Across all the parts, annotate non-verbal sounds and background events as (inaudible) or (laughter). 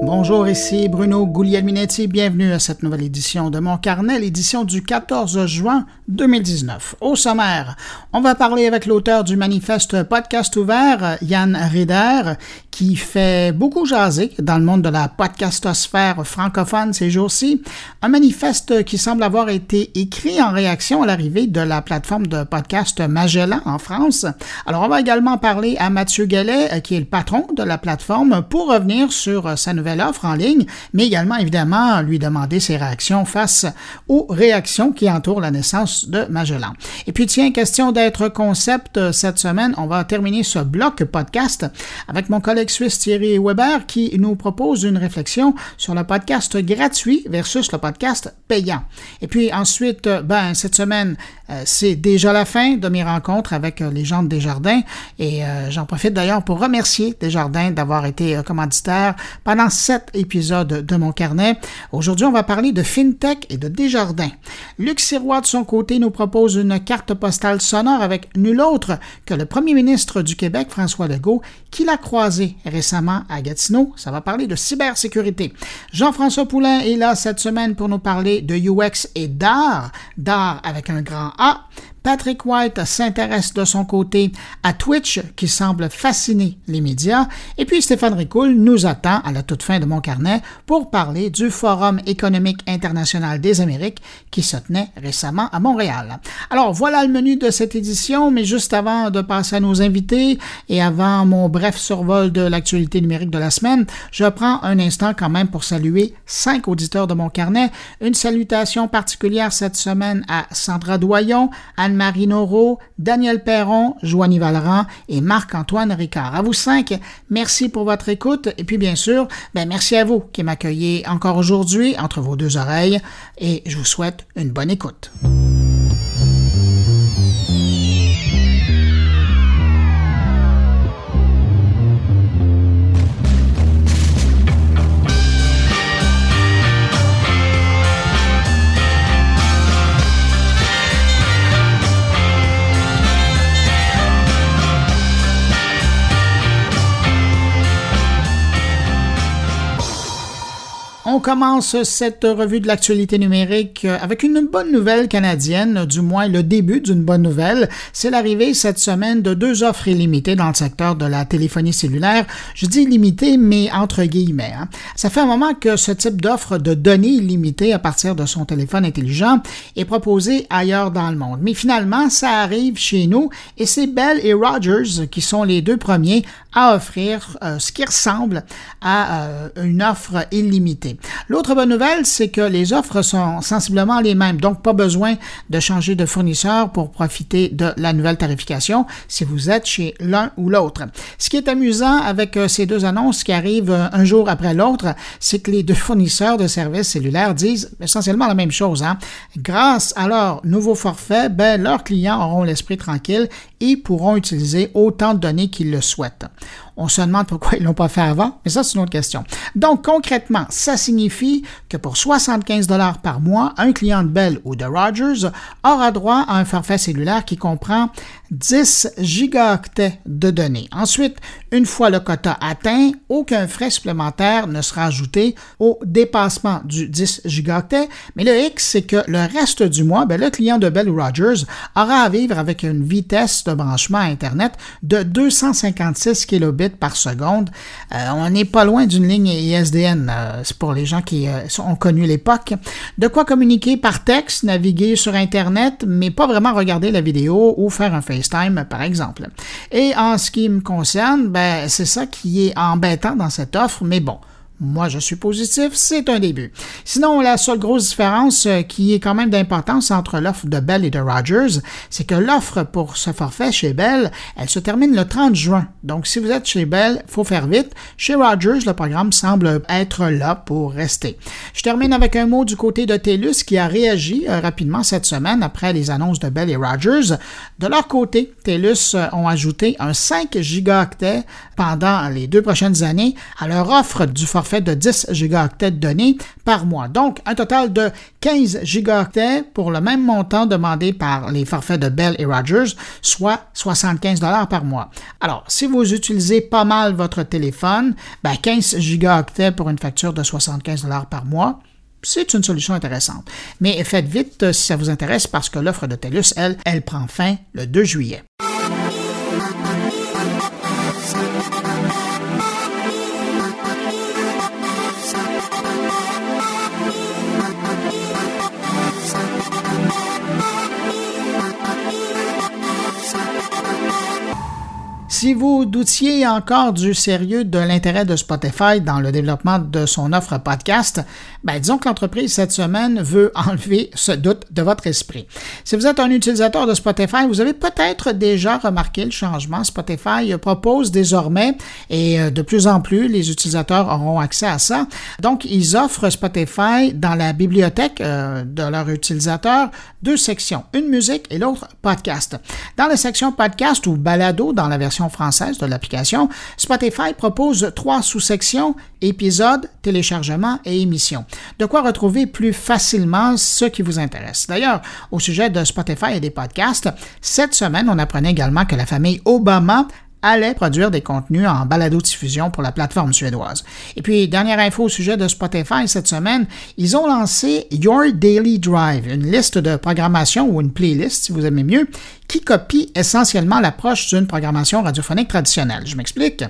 Bonjour, ici Bruno Guglielminetti. Bienvenue à cette nouvelle édition de Mon Carnet, l'édition du 14 juin 2019. Au sommaire, on va parler avec l'auteur du manifeste Podcast ouvert, Yann Rieder, qui fait beaucoup jaser dans le monde de la podcastosphère francophone ces jours-ci. Un manifeste qui semble avoir été écrit en réaction à l'arrivée de la plateforme de podcast Magellan en France. Alors, on va également parler à Mathieu Gallet, qui est le patron de la plateforme, pour revenir sur sa nouvelle offre en ligne, mais également, évidemment, lui demander ses réactions face aux réactions qui entourent la naissance de Magellan. Et puis, tiens, question d'être concept euh, cette semaine, on va terminer ce bloc podcast avec mon collègue suisse Thierry Weber qui nous propose une réflexion sur le podcast gratuit versus le podcast payant. Et puis ensuite, euh, ben, cette semaine, euh, c'est déjà la fin de mes rencontres avec les gens de Desjardins et j'en profite d'ailleurs pour remercier Desjardins d'avoir été commanditaire pendant sept épisodes de mon carnet. Aujourd'hui, on va parler de FinTech et de Desjardins. Luc Sirois, de son côté, nous propose une carte postale sonore avec nul autre que le premier ministre du Québec, François Legault, qui l'a croisé récemment à Gatineau. Ça va parler de cybersécurité. Jean-François Poulain est là cette semaine pour nous parler de UX et d'art, d'art avec un grand A. Patrick White s'intéresse de son côté à Twitch, qui semble fasciner les médias. Et puis Stéphane Ricoul nous attend à la toute fin de mon carnet pour parler du Forum économique international des Amériques qui se tenait récemment à Montréal. Alors voilà le menu de cette édition, mais juste avant de passer à nos invités et avant mon bref survol de l'actualité numérique de la semaine, je prends un instant quand même pour saluer cinq auditeurs de mon carnet. Une salutation particulière cette semaine à Sandra Doyon, Anne Marie Noro, Daniel Perron, Joanie Valran et Marc-Antoine Ricard. À vous cinq, merci pour votre écoute et puis bien sûr, ben merci à vous qui m'accueillez encore aujourd'hui entre vos deux oreilles et je vous souhaite une bonne écoute. On commence cette revue de l'actualité numérique avec une bonne nouvelle canadienne, du moins le début d'une bonne nouvelle. C'est l'arrivée cette semaine de deux offres illimitées dans le secteur de la téléphonie cellulaire. Je dis illimitées, mais entre guillemets. Hein. Ça fait un moment que ce type d'offre de données illimitées à partir de son téléphone intelligent est proposé ailleurs dans le monde. Mais finalement, ça arrive chez nous et c'est Bell et Rogers qui sont les deux premiers à offrir euh, ce qui ressemble à euh, une offre illimitée. L'autre bonne nouvelle, c'est que les offres sont sensiblement les mêmes, donc pas besoin de changer de fournisseur pour profiter de la nouvelle tarification si vous êtes chez l'un ou l'autre. Ce qui est amusant avec euh, ces deux annonces qui arrivent euh, un jour après l'autre, c'est que les deux fournisseurs de services cellulaires disent essentiellement la même chose. Hein. Grâce à leur nouveau forfait, ben, leurs clients auront l'esprit tranquille et pourront utiliser autant de données qu'ils le souhaitent. On se demande pourquoi ils l'ont pas fait avant, mais ça, c'est une autre question. Donc, concrètement, ça signifie que pour 75 dollars par mois, un client de Bell ou de Rogers aura droit à un forfait cellulaire qui comprend 10 gigaoctets de données. Ensuite, une fois le quota atteint, aucun frais supplémentaire ne sera ajouté au dépassement du 10 gigaoctets, mais le X, c'est que le reste du mois, ben, le client de Bell Rogers aura à vivre avec une vitesse de branchement Internet de 256 kilobits par seconde. Euh, on n'est pas loin d'une ligne ISDN. Euh, c'est pour les gens qui euh, ont connu l'époque. De quoi communiquer par texte, naviguer sur Internet, mais pas vraiment regarder la vidéo ou faire un Par exemple. Et en ce qui me concerne, ben, c'est ça qui est embêtant dans cette offre, mais bon. Moi, je suis positif, c'est un début. Sinon, la seule grosse différence euh, qui est quand même d'importance entre l'offre de Bell et de Rogers, c'est que l'offre pour ce forfait chez Bell, elle se termine le 30 juin. Donc, si vous êtes chez Bell, faut faire vite. Chez Rogers, le programme semble être là pour rester. Je termine avec un mot du côté de TELUS qui a réagi euh, rapidement cette semaine après les annonces de Bell et Rogers. De leur côté, TELUS euh, ont ajouté un 5 gigaoctets pendant les deux prochaines années à leur offre du forfait de 10 gigaoctets de données par mois. Donc, un total de 15 gigaoctets pour le même montant demandé par les forfaits de Bell et Rogers, soit 75 dollars par mois. Alors, si vous utilisez pas mal votre téléphone, ben 15 gigaoctets pour une facture de 75 dollars par mois, c'est une solution intéressante. Mais faites vite si ça vous intéresse parce que l'offre de TELUS, elle, elle prend fin le 2 juillet. Si vous doutiez encore du sérieux de l'intérêt de Spotify dans le développement de son offre podcast, ben disons que l'entreprise cette semaine veut enlever ce doute de votre esprit. Si vous êtes un utilisateur de Spotify, vous avez peut-être déjà remarqué le changement. Spotify propose désormais, et euh, de plus en plus, les utilisateurs auront accès à ça. Donc, ils offrent Spotify dans la bibliothèque euh, de leurs utilisateurs deux sections, une musique et l'autre podcast. Dans la section podcast ou balado dans la version française de l'application, Spotify propose trois sous-sections, épisodes, téléchargements et émissions. De quoi retrouver plus facilement ce qui vous intéresse. D'ailleurs, au sujet de Spotify et des podcasts, cette semaine, on apprenait également que la famille Obama allait produire des contenus en balado-diffusion pour la plateforme suédoise. Et puis, dernière info au sujet de Spotify cette semaine, ils ont lancé Your Daily Drive, une liste de programmation ou une playlist, si vous aimez mieux, qui copie essentiellement l'approche d'une programmation radiophonique traditionnelle. Je m'explique.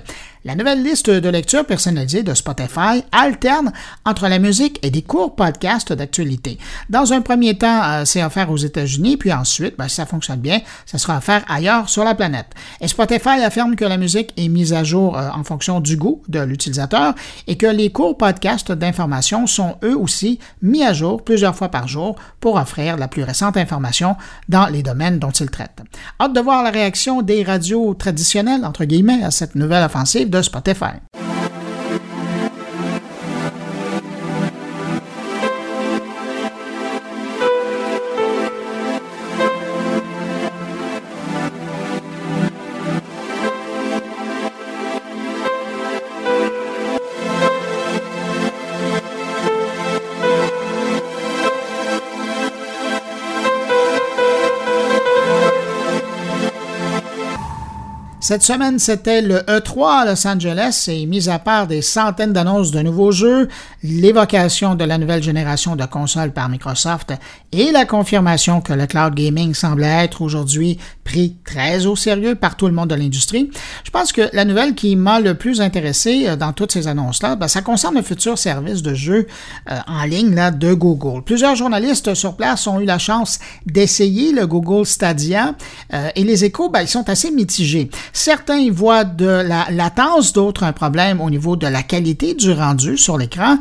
La nouvelle liste de lecture personnalisée de Spotify alterne entre la musique et des courts podcasts d'actualité. Dans un premier temps, euh, c'est offert aux États-Unis, puis ensuite, ben, si ça fonctionne bien, ça sera offert ailleurs sur la planète. Et Spotify affirme que la musique est mise à jour euh, en fonction du goût de l'utilisateur et que les courts podcasts d'information sont eux aussi mis à jour plusieurs fois par jour pour offrir la plus récente information dans les domaines dont ils traitent. Hâte de voir la réaction des radios traditionnelles, entre guillemets, à cette nouvelle offensive de Spotify. Cette semaine, c'était le E3 à Los Angeles et mis à part des centaines d'annonces de nouveaux jeux, l'évocation de la nouvelle génération de consoles par Microsoft et la confirmation que le cloud gaming semblait être aujourd'hui pris très au sérieux par tout le monde de l'industrie, je pense que la nouvelle qui m'a le plus intéressé euh, dans toutes ces annonces-là, ben, ça concerne le futur service de jeu euh, en ligne de Google. Plusieurs journalistes sur place ont eu la chance d'essayer le Google Stadia euh, et les échos, ben, ils sont assez mitigés. Certains y voient de la latence, d'autres un problème au niveau de la qualité du rendu sur l'écran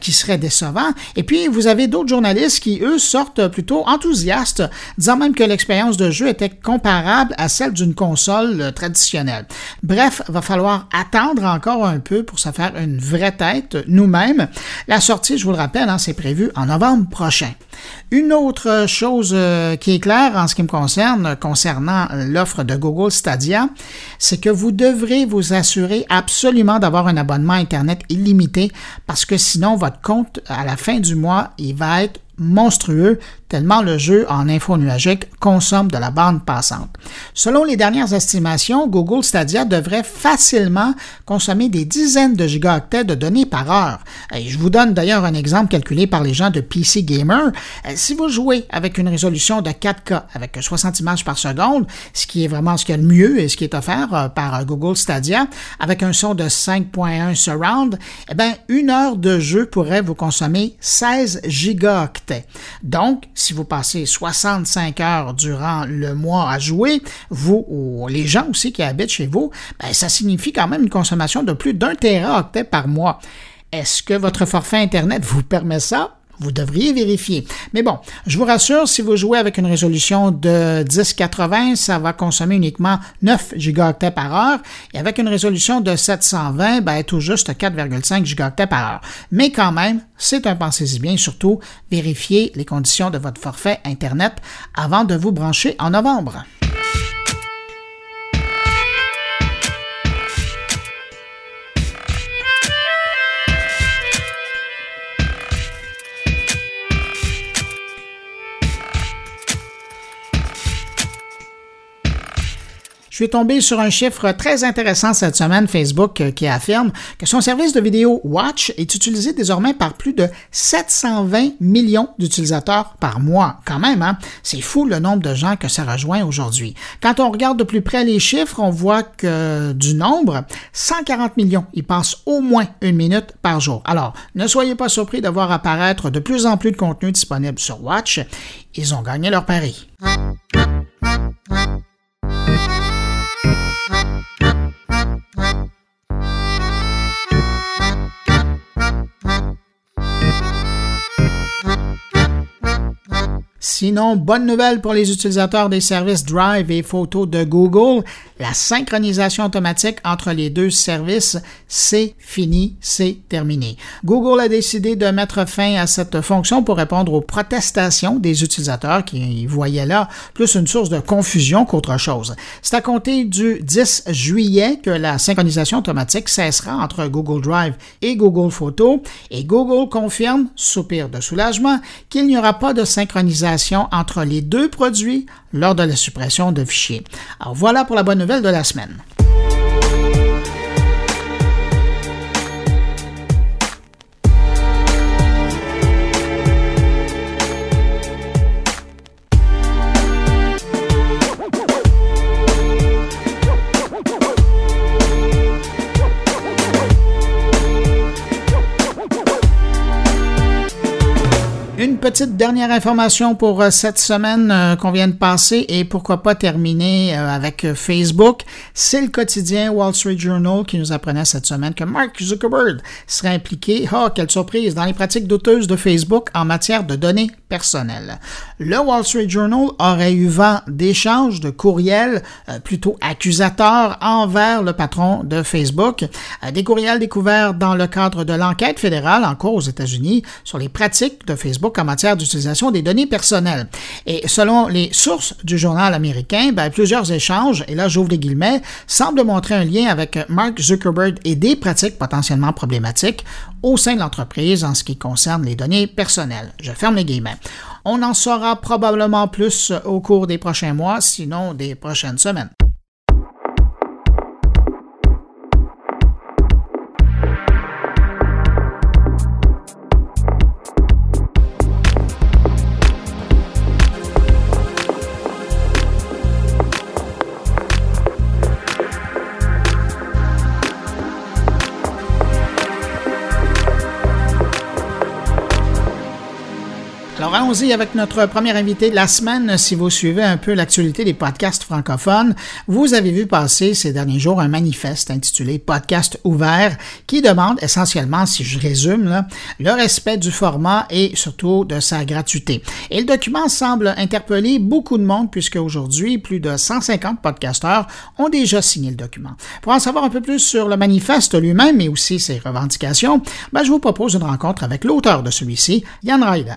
qui serait décevant. Et puis, vous avez d'autres journalistes qui, eux, sortent plutôt enthousiastes, disant même que l'expérience de jeu était comparable à celle d'une console euh, traditionnelle. Bref, va falloir attendre encore un peu pour se faire une vraie tête nous-mêmes. La sortie, je vous le rappelle, hein, c'est prévu en novembre prochain. Une autre chose euh, qui est claire en ce qui me concerne, concernant l'offre de Google Stadia, c'est que vous devrez vous assurer absolument d'avoir un abonnement Internet illimité parce que sinon votre compte à la fin du mois, il va être monstrueux tellement le jeu en info nuagique consomme de la bande passante. Selon les dernières estimations, Google Stadia devrait facilement consommer des dizaines de gigaoctets de données par heure. Et je vous donne d'ailleurs un exemple calculé par les gens de PC Gamer. Euh, si vous jouez avec une résolution de 4K avec 60 images par seconde, ce qui est vraiment ce qu'il y a de mieux et ce qui est offert euh, par euh, Google Stadia, avec un son de 5.1 surround, eh bien, une heure de jeu pourrait vous consommer 16 gigaoctets. Donc, si vous passez 65 heures durant le mois à jouer, vous ou les gens aussi qui habitent chez vous, ben, ça signifie quand même une consommation de plus d'un téraoctet par mois. Est-ce que votre forfait Internet vous permet ça? Vous devriez vérifier. Mais bon, je vous rassure, si vous jouez avec une résolution de 1080, ça va consommer uniquement 9 gigaoctets par heure. Et avec une résolution de 720, ben, tout juste 4,5 gigaoctets par heure. Mais quand même, c'est un pensez-y bien. Surtout, vérifiez les conditions de votre forfait Internet avant de vous brancher en novembre. Je suis tombé sur un chiffre très intéressant cette semaine, Facebook, euh, qui affirme que son service de vidéo Watch est utilisé désormais par plus de 720 millions d'utilisateurs par mois. Quand même, hein? C'est fou le nombre de gens que ça rejoint aujourd'hui. Quand on regarde de plus près les chiffres, on voit que du nombre, 140 millions y passent au moins une minute par jour. Alors, ne soyez pas surpris de voir apparaître de plus en plus de contenu disponible sur Watch. Ils ont gagné leur pari. Thank you. Sinon, bonne nouvelle pour les utilisateurs des services Drive et Photo de Google, la synchronisation automatique entre les deux services, c'est fini, c'est terminé. Google a décidé de mettre fin à cette fonction pour répondre aux protestations des utilisateurs qui voyaient là plus une source de confusion qu'autre chose. C'est à compter du 10 juillet que la synchronisation automatique cessera entre Google Drive et Google Photo et Google confirme, soupir de soulagement, qu'il n'y aura pas de synchronisation entre les deux produits lors de la suppression de fichiers. Alors voilà pour la bonne nouvelle de la semaine. Petite dernière information pour euh, cette semaine euh, qu'on vient de passer et pourquoi pas terminer euh, avec Facebook. C'est le quotidien Wall Street Journal qui nous apprenait cette semaine que Mark Zuckerberg serait impliqué, oh quelle surprise, dans les pratiques douteuses de Facebook en matière de données personnelles. Le Wall Street Journal aurait eu vent d'échanges de courriels plutôt accusateurs envers le patron de Facebook, des courriels découverts dans le cadre de l'enquête fédérale en cours aux États-Unis sur les pratiques de Facebook en matière d'utilisation des données personnelles. Et selon les sources du journal américain, ben, plusieurs échanges, et là j'ouvre les guillemets, semblent montrer un lien avec Mark Zuckerberg et des pratiques potentiellement problématiques au sein de l'entreprise en ce qui concerne les données personnelles. Je ferme les guillemets. On en saura probablement plus au cours des prochains mois, sinon des prochaines semaines. Allons-y avec notre premier invité de la semaine. Si vous suivez un peu l'actualité des podcasts francophones, vous avez vu passer ces derniers jours un manifeste intitulé Podcast ouvert qui demande essentiellement, si je résume, le respect du format et surtout de sa gratuité. Et le document semble interpeller beaucoup de monde puisque aujourd'hui, plus de 150 podcasteurs ont déjà signé le document. Pour en savoir un peu plus sur le manifeste lui-même et aussi ses revendications, ben, je vous propose une rencontre avec l'auteur de celui-ci, Yann Ryder.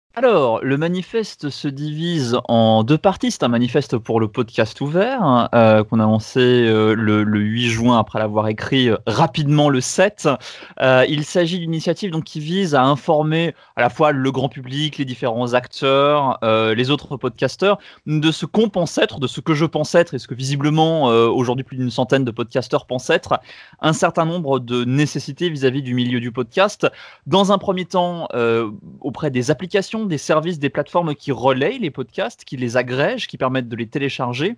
Alors, le manifeste se divise en deux parties. C'est un manifeste pour le podcast ouvert euh, qu'on a lancé euh, le, 8 juin après l'avoir écrit euh, rapidement le 7. il s'agit d'une initiative donc qui vise à informer à la fois le grand public, les différents acteurs, les autres podcasteurs de ce qu'on pense être, de ce que je pense être et ce que visiblement aujourd'hui plus d'une centaine de podcasteurs pensent être, un certain nombre de nécessités vis-à-vis du milieu du podcast. Dans un premier temps, auprès des applications des services, des plateformes qui relayent les podcasts, qui les agrègent, qui permettent de les télécharger.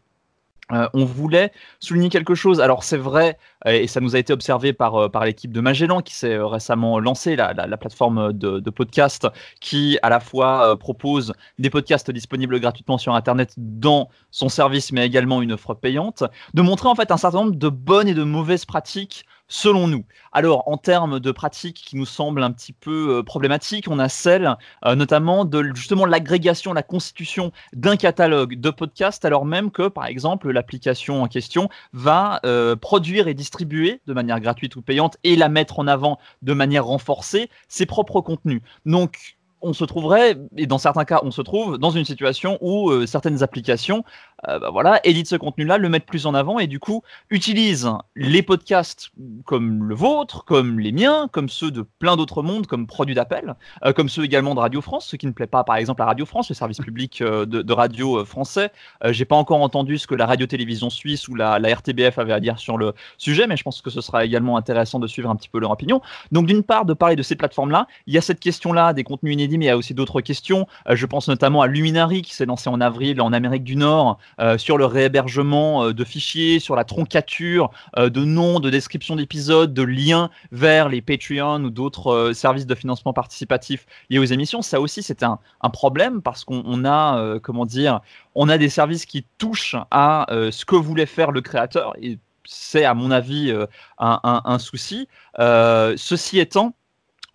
Euh, on voulait souligner quelque chose. Alors c'est vrai, euh, et ça nous a été observé par, euh, par l'équipe de Magellan qui s'est récemment lancée, la, plateforme de, de, podcast qui à la fois propose des podcasts disponibles gratuitement sur Internet dans son service, mais également une offre payante, de montrer en fait un certain nombre de bonnes et de mauvaises pratiques selon nous. Alors, en termes de pratiques qui nous semblent un petit peu euh, problématiques, on a celle euh, notamment de justement l'agrégation, la constitution d'un catalogue de podcasts, alors même que, par exemple, l'application en question va euh, produire et distribuer de manière gratuite ou payante et la mettre en avant de manière renforcée ses propres contenus. Donc, on se trouverait, et dans certains cas, on se trouve dans une situation où certaines applications bah voilà, édite ce contenu-là, le mettre plus en avant et du coup utilise les podcasts comme le vôtre, comme les miens, comme ceux de plein d'autres mondes, comme produits d'appel, comme ceux également de Radio France, ce qui ne plaît pas par exemple à Radio France, le service public de, de, radio français. J'ai pas encore entendu ce que la radio-télévision suisse ou la, la RTBF avait à dire sur le sujet, mais je pense que ce sera également intéressant de suivre un petit peu leur opinion. Donc d'une part, de parler de ces plateformes-là, il y a cette question-là des contenus inédits, mais il y a aussi d'autres questions. Euh, je pense notamment à Luminary qui s'est lancé en avril en Amérique du Nord euh, sur le réhébergement euh, de fichiers, sur la troncature de noms, de descriptions d'épisodes, de liens vers les Patreon ou d'autres services de financement participatif liés aux émissions. Ça aussi, c'est un, problème parce qu'on a, comment dire, on a des services qui touchent à ce que voulait faire le créateur et c'est à mon avis euh, un, souci. Euh, ceci étant,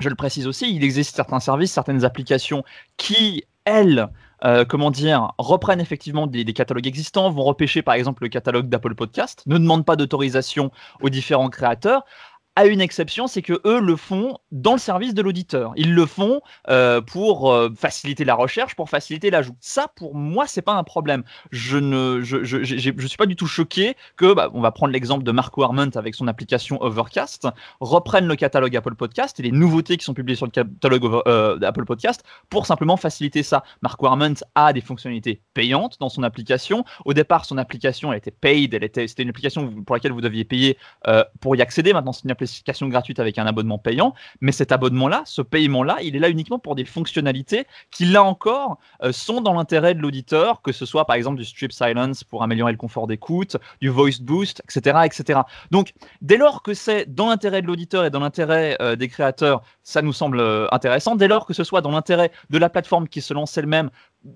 je le précise aussi, il existe certains services, certaines applications qui, elles, euh, comment dire, reprennent effectivement des, des, catalogues existants, vont repêcher par exemple le catalogue d'Apple Podcast, ne demandent pas d'autorisation aux différents créateurs, à une exception, c'est que eux le font dans le service de l'auditeur. Ils le font euh, pour euh, faciliter la recherche, pour faciliter l'ajout. Ça, pour moi, c'est pas un problème. Je ne, je, je, je, suis pas du tout choqué que, bah, on va prendre l'exemple de Marco Arment avec son application Overcast, reprenne le catalogue Apple Podcast et les nouveautés qui sont publiées sur le catalogue euh, d'Apple Podcast pour simplement faciliter ça. Marco Arment a des fonctionnalités payantes dans son application. Au départ, son application, elle était paid, elle était, c'était une application pour laquelle vous deviez payer pour y accéder. Maintenant, c'est une application gratuite avec un abonnement payant, mais cet abonnement-là, ce paiement-là, il est là uniquement pour des fonctionnalités qui, là encore, euh, sont dans l'intérêt de l'auditeur, que ce soit par exemple du strip silence pour améliorer le confort d'écoute, du voice boost, etc., etc. Donc, dès lors que c'est dans l'intérêt de l'auditeur et dans l'intérêt euh, des créateurs, ça nous semble euh, intéressant. Dès lors que ce soit dans l'intérêt de la plateforme qui se lance elle-même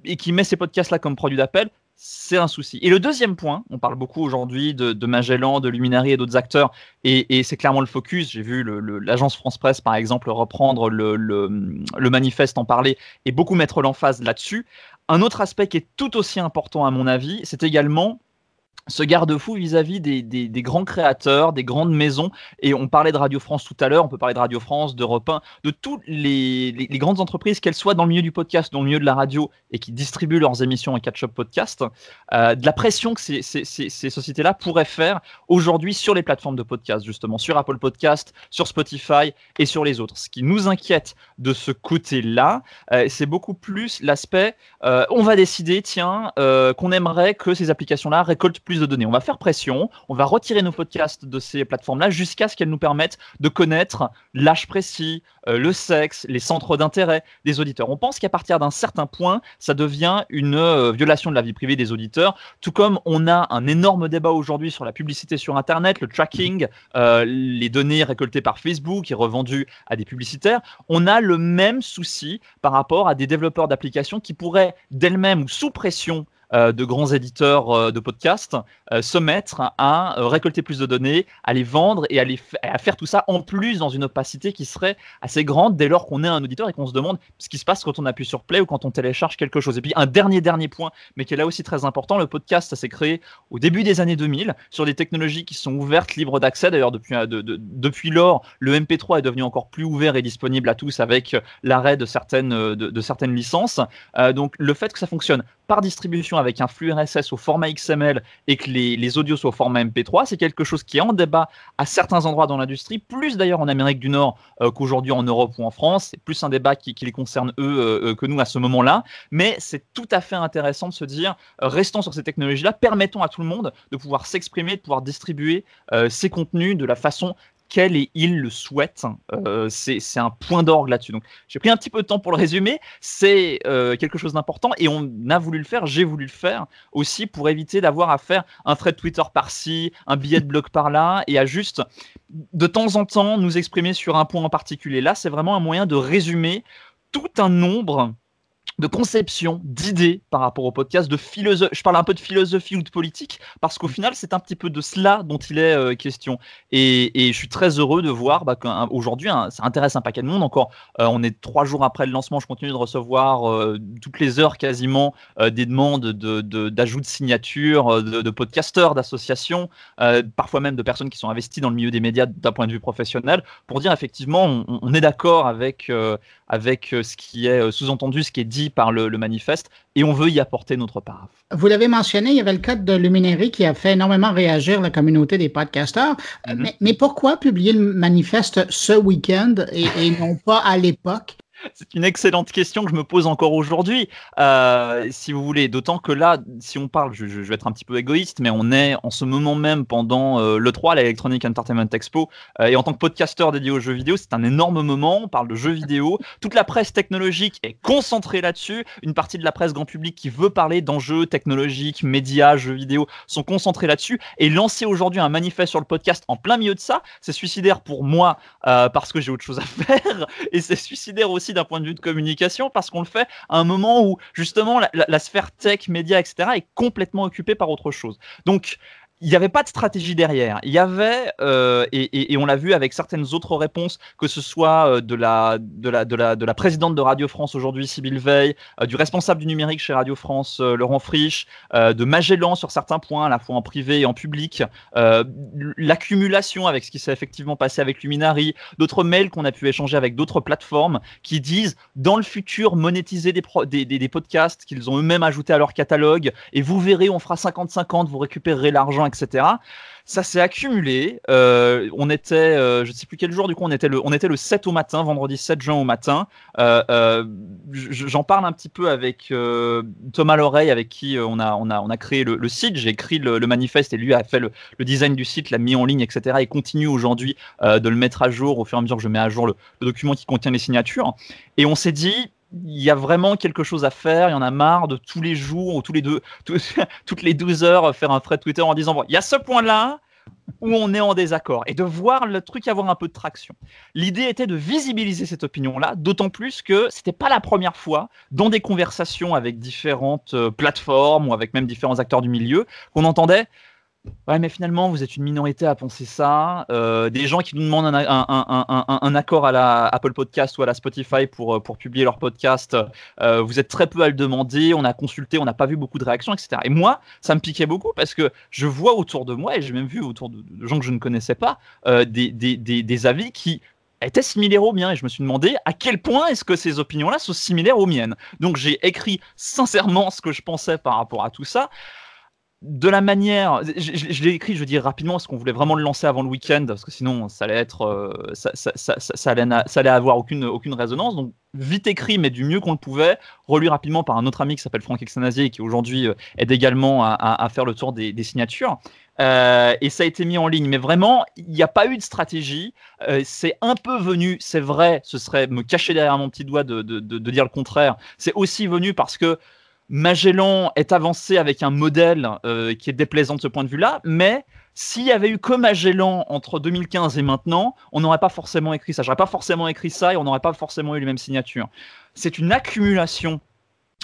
et qui met ces podcasts-là comme produit d'appel, c'est un souci. Et le deuxième point, on parle beaucoup aujourd'hui de, Magellan, de Luminary et d'autres acteurs, et, c'est clairement le focus. J'ai vu l'agence France Presse, par exemple, reprendre le, le manifeste, en parler, et beaucoup mettre l'emphase là-dessus. Un autre aspect qui est tout aussi important à mon avis, c'est également ce garde-fou vis-à-vis des, grands créateurs, des grandes maisons. Et on parlait de Radio France tout à l'heure, on peut parler de Radio France, d'Europe 1, de toutes les, grandes entreprises, qu'elles soient dans le milieu du podcast, dans le milieu de la radio, et qui distribuent leurs émissions en catch-up podcast, euh, de la pression que ces, sociétés-là pourraient faire aujourd'hui sur les plateformes de podcast, justement, sur Apple Podcast, sur Spotify et sur les autres. Ce qui nous inquiète de ce côté-là, euh, c'est beaucoup plus l'aspect, euh, on va décider, tiens, qu'on aimerait que ces applications-là récoltent plus de données. On va faire pression, on va retirer nos podcasts de ces plateformes-là jusqu'à ce qu'elles nous permettent de connaître l'âge précis, euh, le sexe, les centres d'intérêt des auditeurs. On pense qu'à partir d'un certain point, ça devient une euh, violation de la vie privée des auditeurs, tout comme on a un énorme débat aujourd'hui sur la publicité sur Internet, le tracking, euh, les données récoltées par Facebook et revendues à des publicitaires. On a le même souci par rapport à des développeurs d'applications qui pourraient d'elles-mêmes ou sous pression de grands éditeurs euh, de podcasts euh, se mettre à récolter plus de données, à les vendre et à, faire tout ça en plus dans une opacité qui serait assez grande dès lors qu'on est un auditeur et qu'on se demande ce qui se passe quand on appuie sur play ou quand on télécharge quelque chose. Et puis un dernier dernier point, mais qui est là aussi très important, le podcast s'est créé au début des années 2000 sur des technologies qui sont ouvertes, libres d'accès. D'ailleurs depuis depuis lors, le MP3 est devenu encore plus ouvert et disponible à tous avec l'arrêt de certaines de, certaines licences. donc le fait que ça fonctionne par distribution avec un flux RSS au format XML et que les, les audios soient au format MP3, c'est quelque chose qui est en débat à certains endroits dans l'industrie, plus d'ailleurs en Amérique du Nord euh, qu'aujourd'hui en Europe ou en France. C'est plus un débat qui, les concerne eux euh, euh, que nous à ce moment-là. Mais c'est tout à fait intéressant de se dire, restons sur ces technologies-là, permettons à tout le monde de pouvoir s'exprimer, de pouvoir distribuer ces contenus de la façon qu'elle et il le souhaitent. Euh, c'est un point d'orgue là-dessus. Donc j'ai pris un petit peu de temps pour le résumer. C'est euh, quelque chose d'important et on a voulu le faire, j'ai voulu le faire aussi pour éviter d'avoir à faire un thread Twitter par-ci, un billet de blog par-là et à juste de temps en temps nous exprimer sur un point en particulier. Là, c'est vraiment un moyen de résumer tout un nombre de conception, d'idées par rapport au podcast, de philosophie. Je parle un peu de philosophie ou de politique parce qu'au final, c'est un petit peu de cela dont il est euh, question. Et, je suis très heureux de voir bah, qu'aujourd'hui, ça intéresse un paquet de monde. Encore, euh, on est trois jours après le lancement, je continue de recevoir euh, toutes les heures quasiment des demandes d'ajout de, de signatures, de, de podcasteurs, d'associations, parfois même de personnes qui sont investies dans le milieu des médias d'un point de vue professionnel, pour dire effectivement, on, on est d'accord avec, avec ce qui est sous-entendu, ce qui est dit par le, manifeste et on veut y apporter notre part. Vous l'avez mentionné, il y avait le code de Luminary qui a fait énormément réagir la communauté des podcasteurs. Mm-hmm. mais, pourquoi publier le manifeste ce week-end et non pas à l'époque? C'est une excellente question que je me pose encore aujourd'hui, euh, si vous voulez. D'autant que là, si on parle, je, vais être un petit peu égoïste, mais on est en ce moment même pendant euh, l'E3, l'Electronic Entertainment Expo, euh, et en tant que podcasteur dédié aux jeux vidéo, c'est un énorme moment. On parle de jeux vidéo. Toute la presse technologique est concentrée là-dessus. Une partie de la presse grand public qui veut parler d'enjeux technologiques, médias, jeux vidéo sont concentrés là-dessus. Et lancer aujourd'hui un manifeste sur le podcast en plein milieu de ça, c'est suicidaire pour moi parce que j'ai autre chose à (laughs) faire, et c'est suicidaire aussi d'un point de vue de communication parce qu'on le fait à un moment où justement la, la sphère tech, médias, etc. est complètement occupée par autre chose. Donc il n'y avait pas de stratégie derrière. Il y avait, euh, et, on l'a vu avec certaines autres réponses, que ce soit euh, de la, de la, de la, de la présidente de Radio France aujourd'hui, Sybille Veil, euh, du responsable du numérique chez Radio France, Laurent Frisch, de Magellan sur certains points, à la fois en privé et en public, l'accumulation avec ce qui s'est effectivement passé avec Luminary, d'autres mails qu'on a pu échanger avec d'autres plateformes qui disent dans le futur monétiser des, des podcasts qu'ils ont eux-mêmes ajoutés à leur catalogue, et vous verrez, on fera 50-50, vous récupérerez l'argent etc. Ça s'est accumulé. Euh, on était, euh, je ne sais plus quel jour, du coup, on était, le, on était le 7 au matin, vendredi 7 juin au matin. Euh, j'en parle un petit peu avec Thomas Loreille, avec qui on a, on a, on a créé le, site. J'ai écrit le, manifeste et lui a fait le, design du site, l'a mis en ligne, etc. Et continue aujourd'hui de le mettre à jour au fur et à mesure que je mets à jour le document qui contient les signatures. Et on s'est dit, il y a vraiment quelque chose à faire. Il y en a marre de tous les jours ou tous les deux, (laughs) toutes les 12 heures faire un thread Twitter en disant bon, il y a ce point-là où on est en désaccord et de voir le truc avoir un peu de traction. L'idée était de visibiliser cette opinion-là, d'autant plus que c'était pas la première fois dans des conversations avec différentes euh, plateformes ou avec même différents acteurs du milieu qu'on entendait Ouais, mais finalement, vous êtes une minorité à penser ça. Euh, des gens qui nous demandent un, accord à la Apple Podcast ou à la Spotify pour, euh, publier leur podcast, euh, vous êtes très peu à le demander. On a consulté, on n'a pas vu beaucoup de réactions, etc. Et moi, ça me piquait beaucoup parce que je vois autour de moi, et j'ai même vu autour de, gens que je ne connaissais pas, des, des, avis qui étaient similaires aux miens et je me suis demandé à quel point est-ce que ces opinions-là sont similaires aux miennes. Donc j'ai écrit sincèrement ce que je pensais par rapport à tout ça de la manière, je, l'ai écrit, je veux dire rapidement, parce qu'on voulait vraiment le lancer avant le week-end, parce que sinon ça allait être, euh, ça, allait, avoir aucune, aucune résonance. Donc vite écrit, mais du mieux qu'on le pouvait, relu rapidement par un autre ami qui s'appelle Franck Exanazier, qui aujourd'hui euh, aide également à, faire le tour des, signatures. Euh, et ça a été mis en ligne. Mais vraiment, il n'y a pas eu de stratégie. c'est un peu venu, c'est vrai, ce serait me cacher derrière mon petit doigt de, de dire le contraire. C'est aussi venu parce que Magellan est avancé avec un modèle euh, qui est déplaisant de ce point de vue-là, mais s'il y avait eu que Magellan entre 2015 et maintenant, on n'aurait pas forcément écrit ça. J'aurais pas forcément écrit ça et on n'aurait pas forcément eu les mêmes signatures. C'est une accumulation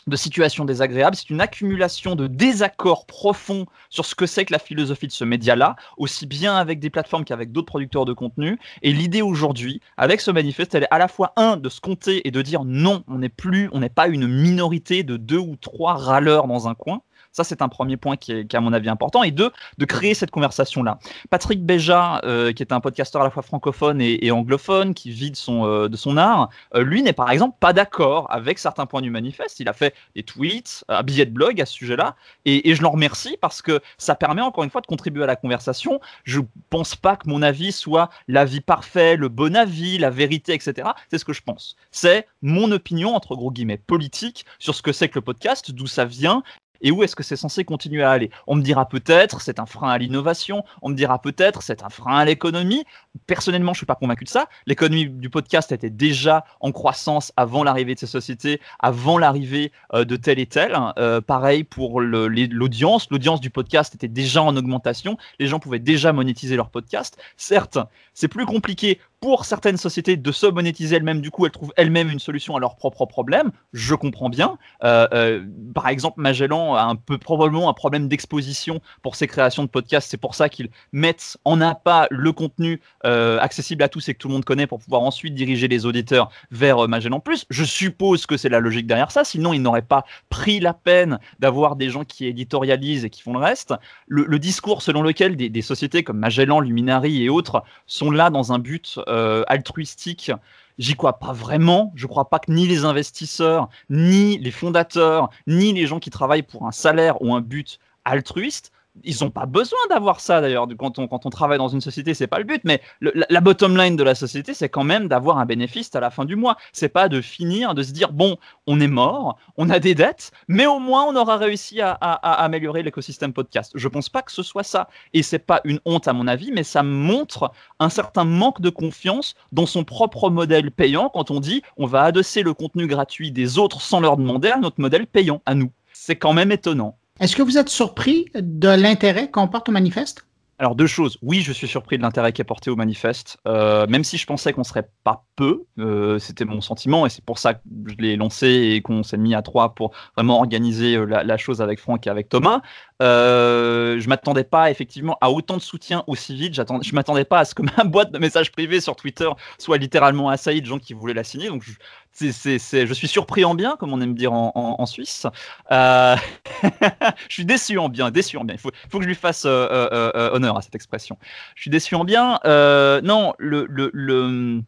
de situations désagréables, c'est une accumulation de désaccords profonds sur ce que c'est que la philosophie de ce média-là, aussi bien avec des plateformes qu'avec d'autres producteurs de contenu. Et l'idée aujourd'hui, avec ce manifeste, elle est à la fois un de se compter et de dire non, on n'est plus, on n'est pas une minorité de deux ou trois râleurs dans un coin. Ça, c'est un premier point qui est, à mon avis important. Et deux, de créer cette conversation-là. Patrick Béja, euh, qui est un podcasteur à la fois francophone et, anglophone, qui vit de son, euh, art, euh, lui n'est par exemple pas d'accord avec certains points du manifeste. Il a fait des tweets, un billet de blog à ce sujet-là. Et, je l'en remercie parce que ça permet encore une fois de contribuer à la conversation. Je pense pas que mon avis soit l'avis parfait, le bon avis, la vérité, etc. C'est ce que je pense. C'est mon opinion, entre gros guillemets, politique sur ce que c'est que le podcast, d'où ça vient et où est-ce que c'est censé continuer à aller? On me dira peut-être c'est un frein à l'innovation, on me dira peut-être c'est un frein à l'économie. Personnellement, je suis pas convaincu de ça. L'économie du podcast était déjà en croissance avant l'arrivée de ces sociétés, avant l'arrivée euh, de tel et tel. Euh, pareil pour l'audience, l'audience du podcast était déjà en augmentation, les gens pouvaient déjà monétiser leur podcast. Certes, c'est plus compliqué pour certaines sociétés de se monétiser elles-mêmes, du coup, elles trouvent elles-mêmes une solution à leurs propres problèmes. Je comprends bien. Euh, euh, par exemple, Magellan a probablement un problème d'exposition pour ses créations de podcasts. C'est pour ça qu'ils mettent en appât le contenu euh, accessible à tous et que tout le monde connaît pour pouvoir ensuite diriger les auditeurs vers Magellan Plus. Je suppose que c'est la logique derrière ça. Sinon, ils n'auraient pas pris la peine d'avoir des gens qui éditorialisent et qui font le reste. Le, discours selon lequel des, des sociétés comme Magellan, Luminary et autres sont là dans un but altruistique, j'y crois pas vraiment. Je crois pas que ni les investisseurs, ni les fondateurs, ni les gens qui travaillent pour un salaire ou un but altruiste ils n'ont pas besoin d'avoir ça d'ailleurs. Quand on, quand on travaille dans une société, c'est pas le but, mais la, bottom line de la société, c'est quand même d'avoir un bénéfice à la fin du mois. C'est pas de finir, de se dire bon, on est mort, on a des dettes, mais au moins on aura réussi à, améliorer l'écosystème podcast. Je pense pas que ce soit ça, et c'est pas une honte à mon avis, mais ça montre un certain manque de confiance dans son propre modèle payant quand on dit on va adosser le contenu gratuit des autres sans leur demander à notre modèle payant à nous. C'est quand même étonnant. Est-ce que vous êtes surpris de l'intérêt qu'on porte au manifeste? Alors deux choses. Oui, je suis surpris de l'intérêt qui est porté au manifeste, euh, même si je pensais qu'on serait pas peu. Euh, c'était mon sentiment et c'est pour ça que je l'ai lancé et qu'on s'est mis à trois pour vraiment organiser euh, la, chose avec Franck et avec Thomas. Euh, je m'attendais pas effectivement à autant de soutien aussi vite. Je m'attendais pas à ce que (laughs) ma boîte de messages privés sur Twitter soit littéralement assaillie de gens qui voulaient la signer. Donc je, je suis surpris en bien, comme on aime dire en, Suisse. Euh, (laughs) je suis déçu en bien, déçu en bien. Il faut, que je lui fasse honneur à cette expression. Je suis déçu en bien. non, le,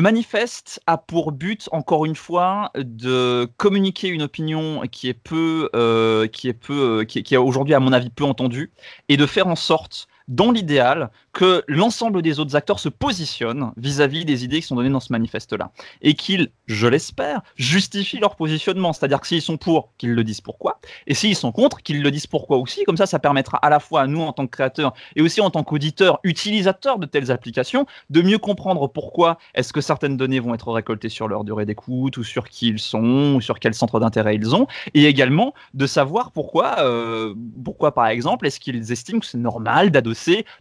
manifeste a pour but, encore une fois, de communiquer une opinion qui est peu, euh, qui est peu, euh, qui est aujourd'hui à mon avis peu entendue, et de faire en sorte dans l'idéal, que l'ensemble des autres acteurs se positionnent vis-à-vis des idées qui sont données dans ce manifeste-là. Et qu'ils, je l'espère, justifient leur positionnement. C'est-à-dire que s'ils sont pour, qu'ils le disent pourquoi. Et s'ils sont contre, qu'ils le disent pourquoi aussi. Comme ça, ça permettra à la fois à nous, en tant que créateurs, et aussi en tant qu'auditeurs, utilisateurs de telles applications, de mieux comprendre pourquoi est-ce que certaines données vont être récoltées sur leur durée d'écoute, ou sur qui ils sont, ou sur quel centre d'intérêt ils ont. Et également de savoir pourquoi, euh, pourquoi par exemple, est-ce qu'ils estiment que c'est normal d'adopter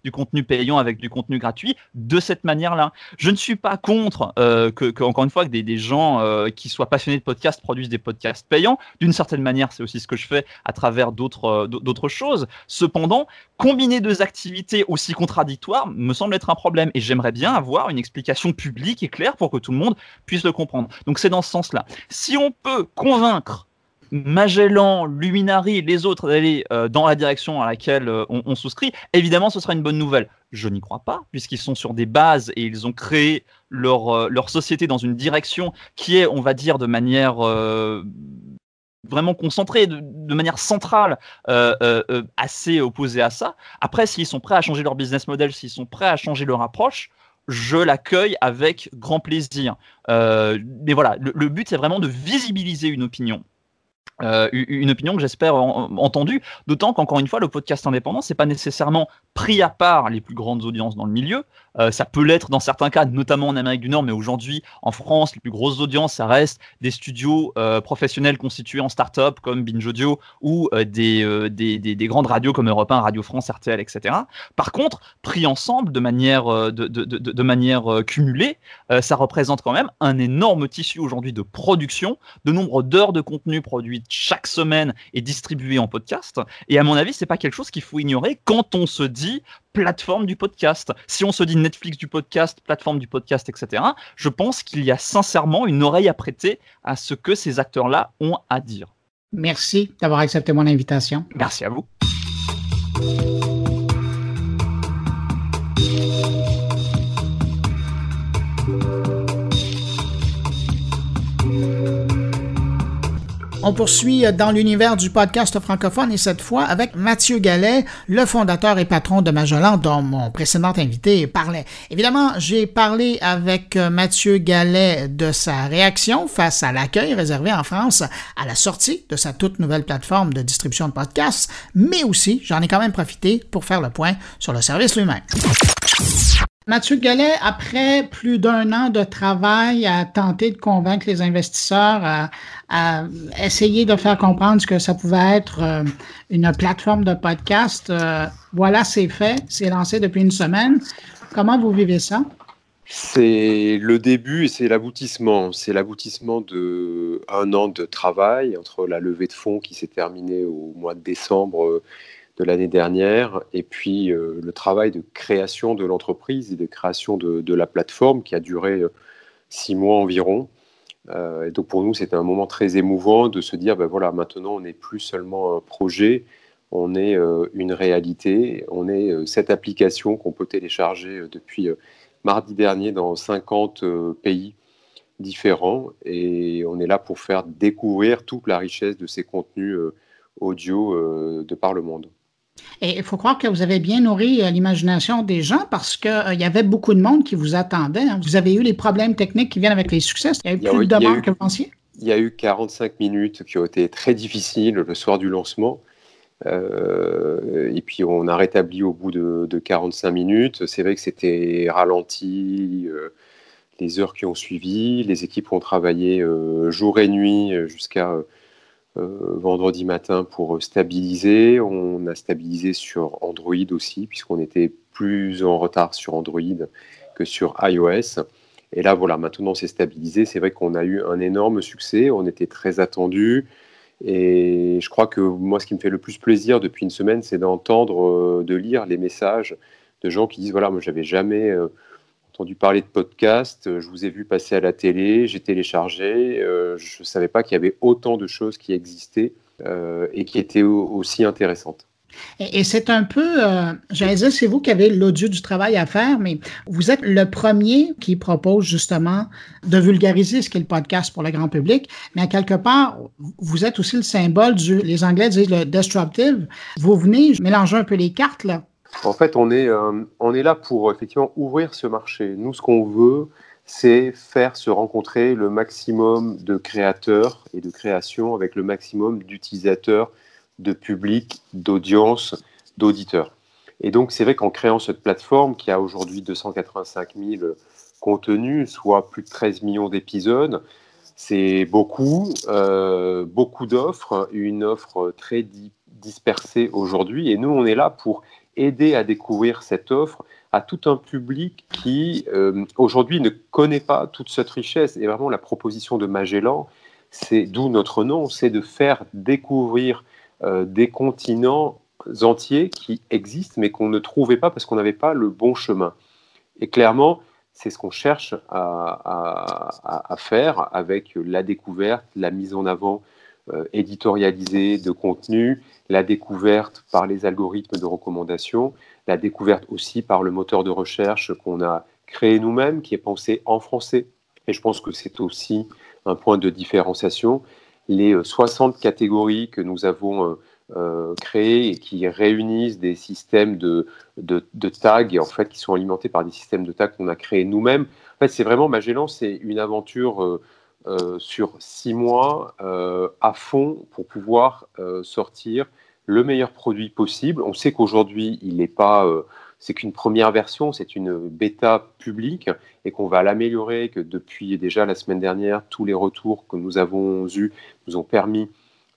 du contenu payant avec du contenu gratuit de cette manière-là. Je ne suis pas contre euh, que, encore une fois, que des, gens euh, qui soient passionnés de podcasts produisent des podcasts payants. D'une certaine manière, c'est aussi ce que je fais à travers euh, d'autres choses. Cependant, combiner deux activités aussi contradictoires me semble être un problème et j'aimerais bien avoir une explication publique et claire pour que tout le monde puisse le comprendre. Donc c'est dans ce sens-là. Si on peut convaincre Magellan, Luminari, les autres d'aller euh, dans la direction à laquelle euh, on, souscrit, évidemment, ce sera une bonne nouvelle. Je n'y crois pas, puisqu'ils sont sur des bases et ils ont créé leur, euh, leur société dans une direction qui est, on va dire, de manière vraiment concentrée, de, manière centrale, assez opposée à ça. Après, s'ils sont prêts à changer leur business model, s'ils sont prêts à changer leur approche, je l'accueille avec grand plaisir. mais voilà, le but, c'est vraiment de visibiliser une opinion euh, une opinion que j'espère entendue, d'autant qu'encore une fois, le podcast indépendant, c'est pas nécessairement pris à part les plus grandes audiences dans le milieu. Euh, ça peut l'être dans certains cas, notamment en Amérique du Nord, mais aujourd'hui, en France, les plus grosses audiences, ça reste des studios euh, professionnels constitués en start-up comme Binge Audio ou des, des, des, grandes radios comme Europe 1, Radio France, RTL, etc. Par contre, pris ensemble de manière cumulée, ça représente quand même un énorme tissu aujourd'hui de production, de nombre d'heures de contenu produit chaque semaine est distribué en podcast. Et à mon avis, c'est pas quelque chose qu'il faut ignorer quand on se dit plateforme du podcast. Si on se dit Netflix du podcast, plateforme du podcast, etc., je pense qu'il y a sincèrement une oreille à prêter à ce que ces acteurs-là ont à dire. Merci d'avoir accepté mon invitation. Merci à vous. On poursuit dans l'univers du podcast francophone et cette fois avec Mathieu Gallet, le fondateur et patron de Magellan dont mon précédent invité parlait. Évidemment, j'ai parlé avec Mathieu Gallet de sa réaction face à l'accueil réservé en France à la sortie de sa toute nouvelle plateforme de distribution de podcasts, mais aussi j'en ai quand même profité pour faire le point sur le service lui-même. Mathieu Gallet, après plus d'un an de travail à tenter de convaincre les investisseurs, à, essayer de faire comprendre ce que ça pouvait être euh, une plateforme de podcast, euh, voilà, c'est fait, c'est lancé depuis une semaine. Comment vous vivez ça? C'est le début et c'est l'aboutissement. C'est l'aboutissement de un an de travail entre la levée de fonds qui s'est terminée au mois de décembre de l'année dernière, et puis euh, le travail de création de l'entreprise et de création de, la plateforme qui a duré euh, six mois environ. Euh, et donc pour nous, c'était un moment très émouvant de se dire, ben voilà, maintenant on n'est plus seulement un projet, on est une réalité, on est cette application qu'on peut télécharger depuis mardi dernier dans 50 pays différents et on est là pour faire découvrir toute la richesse de ces contenus audio de par le monde. Et il faut croire que vous avez bien nourri l'imagination des gens parce qu'il y avait beaucoup de monde qui vous attendait. Hein. Vous avez eu les problèmes techniques qui viennent avec les succès. Il y a eu plus de demandes que vous pensiez? Il y a eu 45 minutes qui ont été très difficiles le soir du lancement. Euh, et puis on a rétabli au bout de, 45 minutes. C'est vrai que c'était ralenti euh, les heures qui ont suivi. Les équipes ont travaillé euh, jour et nuit jusqu'à vendredi matin pour stabiliser. On a stabilisé sur Android aussi, puisqu'on était plus en retard sur Android que sur iOS. Et là, voilà, maintenant c'est stabilisé. C'est vrai qu'on a eu un énorme succès. On était très attendu. Et je crois que moi, ce qui me fait le plus plaisir depuis une semaine, c'est d'entendre, euh, de lire les messages de gens qui disent voilà, moi, j'avais jamais euh, entendu parler de podcast. Je vous ai vu passer à la télé. J'ai téléchargé. Euh, je ne savais pas qu'il y avait autant de choses qui existaient et qui étaient aussi intéressantes. Et, c'est un peu, euh, j'allais dire, c'est vous qui avez l'audio du travail à faire, mais vous êtes le premier qui propose justement de vulgariser ce qu'est le podcast pour le grand public, mais à quelque part, vous êtes aussi le symbole du, les Anglais disent le disruptive. Vous venez mélanger un peu les cartes, là. En fait, on est, euh, on est là pour effectivement ouvrir ce marché. Nous, ce qu'on veut, c'est faire se rencontrer le maximum de créateurs et de créations avec le maximum d'utilisateurs de public, d'audience, d'auditeurs. Et donc, c'est vrai qu'en créant cette plateforme qui a aujourd'hui 285 000 contenus, soit plus de 13 millions d'épisodes, c'est beaucoup, euh, beaucoup d'offres, une offre très dispersée aujourd'hui. Et nous, on est là pour aider à découvrir cette offre à tout un public qui, euh, aujourd'hui, ne connaît pas toute cette richesse. Et vraiment, la proposition de Magellan, c'est d'où notre nom, c'est de faire découvrir euh, des continents entiers qui existent mais qu'on ne trouvait pas parce qu'on n'avait pas le bon chemin. Et clairement, c'est ce qu'on cherche à, faire avec la découverte, la mise en avant éditorialisée de contenu, la découverte par les algorithmes de recommandation, la découverte aussi par le moteur de recherche qu'on a créé nous-mêmes, qui est pensé en français. Et je pense que c'est aussi un point de différenciation les 60 euh, catégories que nous avons euh, euh, créées et qui réunissent des systèmes de, de, tags et en fait qui sont alimentés par des systèmes de tags qu'on a créés nous-mêmes. En fait, c'est vraiment Magellan, c'est une aventure sur six mois à fond pour pouvoir sortir le meilleur produit possible. On sait qu'aujourd'hui, il n'est pas c'est qu'une première version, c'est une bêta publique et qu'on va l'améliorer, que depuis déjà la semaine dernière, tous les retours que nous avons eus nous ont permis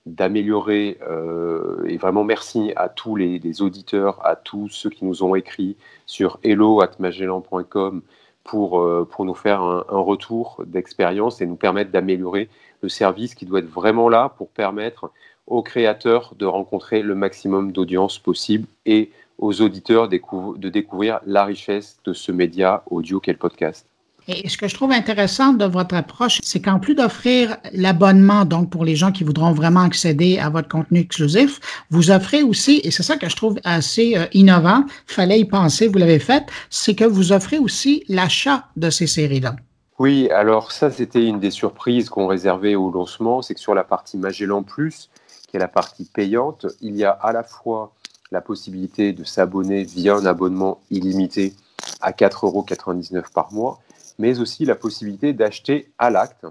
d'améliorer. Euh, et vraiment merci à tous les, auditeurs, à tous ceux qui nous ont écrit sur hello.magellan.com pour, euh, pour nous faire un, un retour d'expérience et nous permettre d'améliorer le service qui doit être vraiment là pour permettre aux créateurs de rencontrer le maximum d'audience possible et aux auditeurs de découvrir la richesse de ce média audio qu'est le podcast. Et ce que je trouve intéressant de votre approche, c'est qu'en plus d'offrir l'abonnement, donc pour les gens qui voudront vraiment accéder à votre contenu exclusif, vous offrez aussi, et c'est ça que je trouve assez euh, innovant, fallait y penser, vous l'avez fait, c'est que vous offrez aussi l'achat de ces séries-là. Oui, alors ça, c'était une des surprises qu'on réservait au lancement, c'est que sur la partie Magellan Plus, qui est la partie payante, il y a à la fois la possibilité de s'abonner via un abonnement illimité à 4,99 euros par mois, mais aussi la possibilité d'acheter à l'acte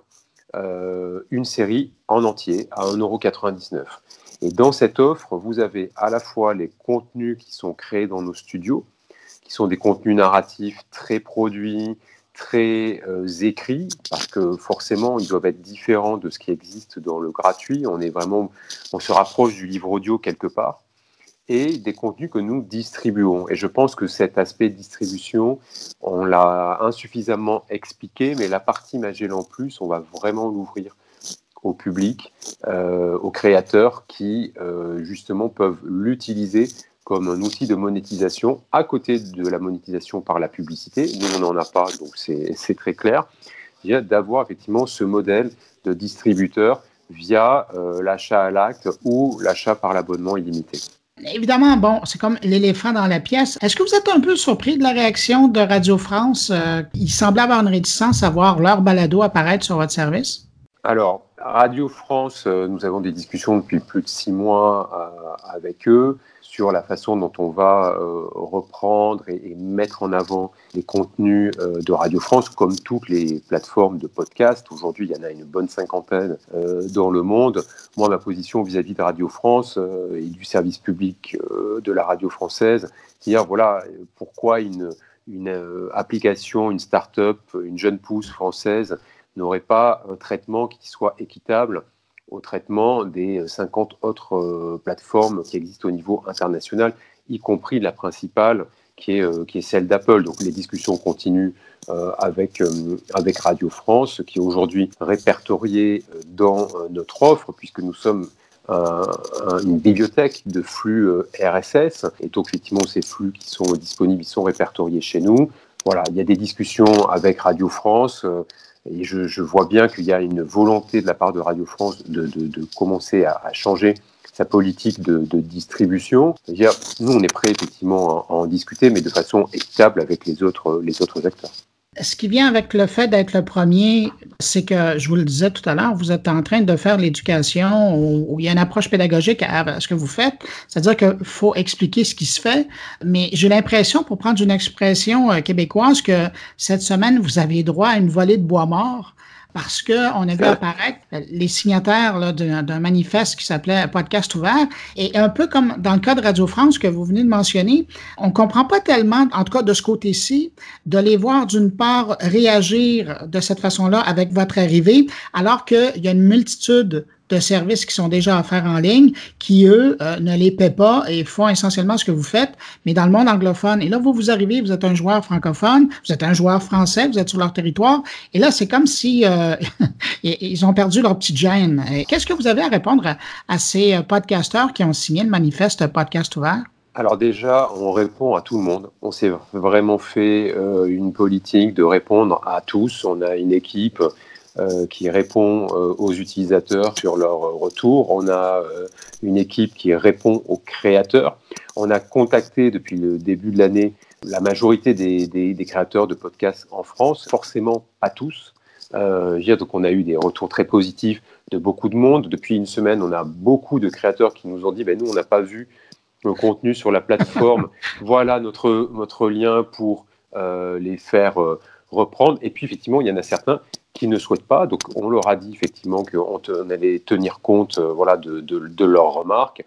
euh, une série en entier à 1,99 euros. Et dans cette offre, vous avez à la fois les contenus qui sont créés dans nos studios, qui sont des contenus narratifs très produits, très euh, écrits, parce que forcément, ils doivent être différents de ce qui existe dans le gratuit. On est vraiment, on se rapproche du livre audio quelque part et des contenus que nous distribuons. Et je pense que cet aspect distribution, on l'a insuffisamment expliqué, mais la partie Magellan Plus, on va vraiment l'ouvrir au public, euh, aux créateurs qui, euh, justement, peuvent l'utiliser comme un outil de monétisation à côté de la monétisation par la publicité. Nous, on n'en a pas, donc c'est très clair. D'avoir effectivement ce modèle de distributeur via euh, l'achat à l'acte ou l'achat par l'abonnement illimité. Évidemment, bon, c'est comme l'éléphant dans la pièce. Est-ce que vous êtes un peu surpris de la réaction de Radio France? Euh, il avoir une réticence à voir leur balado apparaître sur votre service? Alors, Radio France, euh, nous avons des discussions depuis plus de six mois euh, avec eux sur la façon dont on va euh, reprendre et, mettre en avant les contenus euh, de Radio France, comme toutes les plateformes de podcast. Aujourd'hui, il y en a une bonne cinquantaine euh, dans le monde. Moi, ma position vis-à-vis de Radio France et du service public de la radio française, c'est dire voilà pourquoi une, une application, une start-up, une jeune pousse française n'aurait pas un traitement qui soit équitable au traitement des 50 autres euh, plateformes qui existent au niveau international, y compris la principale qui est, euh, qui est celle d'Apple. Donc les discussions continuent euh, avec, avec Radio France, qui est aujourd'hui répertoriée dans notre offre, puisque nous sommes une bibliothèque de flux RSS. Et donc, effectivement, ces flux qui sont disponibles, sont répertoriés chez nous. Voilà, il y a des discussions avec Radio France. Et je, vois bien qu'il y a une volonté de la part de Radio France de, commencer à, changer sa politique de, distribution. nous, on est prêt effectivement à, à, en discuter, mais de façon équitable avec les autres, les autres acteurs. Ce qui vient avec le fait d'être le premier, c'est que, je vous le disais tout à l'heure, vous êtes en train de faire l'éducation où, il y a une approche pédagogique à ce que vous faites. C'est-à-dire qu'il faut expliquer ce qui se fait. Mais j'ai l'impression, pour prendre une expression euh, québécoise, que cette semaine, vous avez droit à une volée de bois mort parce qu'on a vu apparaître les signataires d'un manifeste qui s'appelait Podcast ouvert. Et un peu comme dans le cas de Radio France que vous venez de mentionner, on ne comprend pas tellement, en tout cas de ce côté-ci, de les voir d'une part réagir de cette façon-là avec votre arrivée, alors qu'il y a une multitude de services qui sont déjà offerts en ligne, qui, eux, euh, ne les paient pas et font essentiellement ce que vous faites, mais dans le monde anglophone. Et là, vous, vous arrivez, vous êtes un joueur francophone, vous êtes un joueur français, vous êtes sur leur territoire, et là, c'est comme si euh, (laughs) ils ont perdu leur petite gêne. Qu'est-ce que vous avez à répondre à, ces euh, podcasteurs qui ont signé le manifeste Podcast ouvert? Alors déjà, on répond à tout le monde. On s'est vraiment fait une politique de répondre à tous. On a une équipe qui répond euh, aux utilisateurs sur leur retour. On a euh, une équipe qui répond aux créateurs. On a contacté depuis le début de l'année la majorité des, des, créateurs de podcasts en France, forcément pas tous. Euh, donc on a eu des retours très positifs de beaucoup de monde. Depuis une semaine, on a beaucoup de créateurs qui nous ont dit ben, nous, on n'a pas vu le contenu sur la plateforme. (laughs) voilà notre, notre lien pour euh, les faire reprendre. Et puis, effectivement, il y en a certains qui ne souhaitent pas. Donc, on leur a dit effectivement qu'on allait tenir compte euh, voilà, de, de, leurs remarques.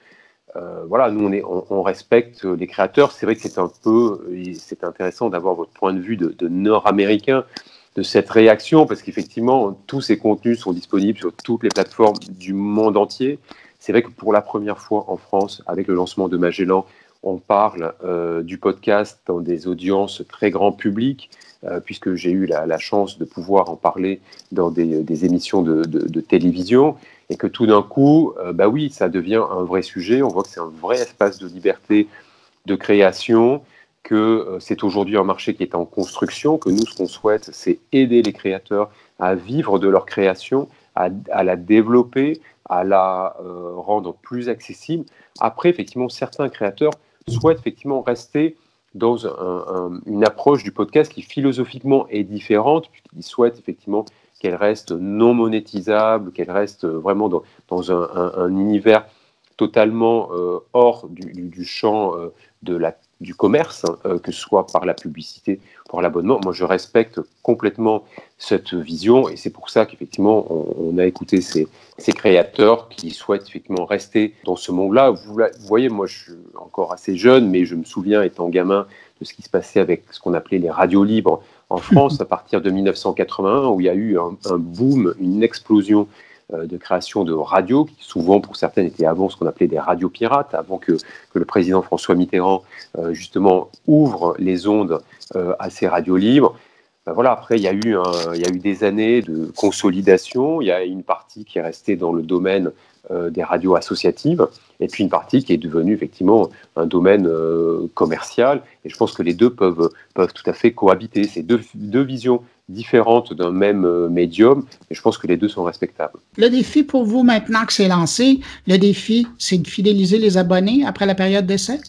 Euh, voilà, nous, on, est, on, respecte les créateurs. C'est vrai que c'est un peu, c'est intéressant d'avoir votre point de vue de, nord-américain de cette réaction, parce qu'effectivement, tous ces contenus sont disponibles sur toutes les plateformes du monde entier. C'est vrai que pour la première fois en France, avec le lancement de Magellan, on parle euh, du podcast dans des audiences très grand public. Euh, puisque j'ai eu la, chance de pouvoir en parler dans des, émissions de, télévision, et que tout d'un coup, euh, bah oui, ça devient un vrai sujet. On voit que c'est un vrai espace de liberté, de création, que euh, c'est aujourd'hui un marché qui est en construction, que nous, ce qu'on souhaite, c'est aider les créateurs à vivre de leur création, à, la développer, à la rendre plus accessible. Après, effectivement, certains créateurs souhaitent effectivement rester dans une approche du podcast qui philosophiquement est différente, puisqu'ils souhaitent effectivement qu'elle reste non monétisable, qu'elle reste vraiment dans, un, univers totalement euh, hors du, champ euh, de la du commerce, hein, euh, que ce soit par la publicité, par l'abonnement. Moi, je respecte complètement cette vision et c'est pour ça qu'effectivement, on, a écouté ces, créateurs qui souhaitent effectivement rester dans ce monde-là. Vous, voyez, moi, je suis encore assez jeune, mais je me souviens, étant gamin, de ce qui se passait avec ce qu'on appelait les radios libres en (laughs) France à partir de 1981, où il y a eu un boom, une explosion de création de radios, qui souvent pour certaines étaient avant ce qu'on appelait des radios pirates, avant que, que le président François Mitterrand euh, justement ouvre les ondes euh, à ces radios libres. Ben voilà, après, il y, a eu il y a eu des années de consolidation. Il y a une partie qui est restée dans le domaine euh, des radios associatives, et puis une partie qui est devenue effectivement un domaine euh, commercial. Et je pense que les deux peuvent, peuvent tout à fait cohabiter. C'est deux, deux visions différentes d'un même euh, médium, et je pense que les deux sont respectables. Le défi pour vous maintenant que c'est lancé, le défi, c'est de fidéliser les abonnés après la période d'essai?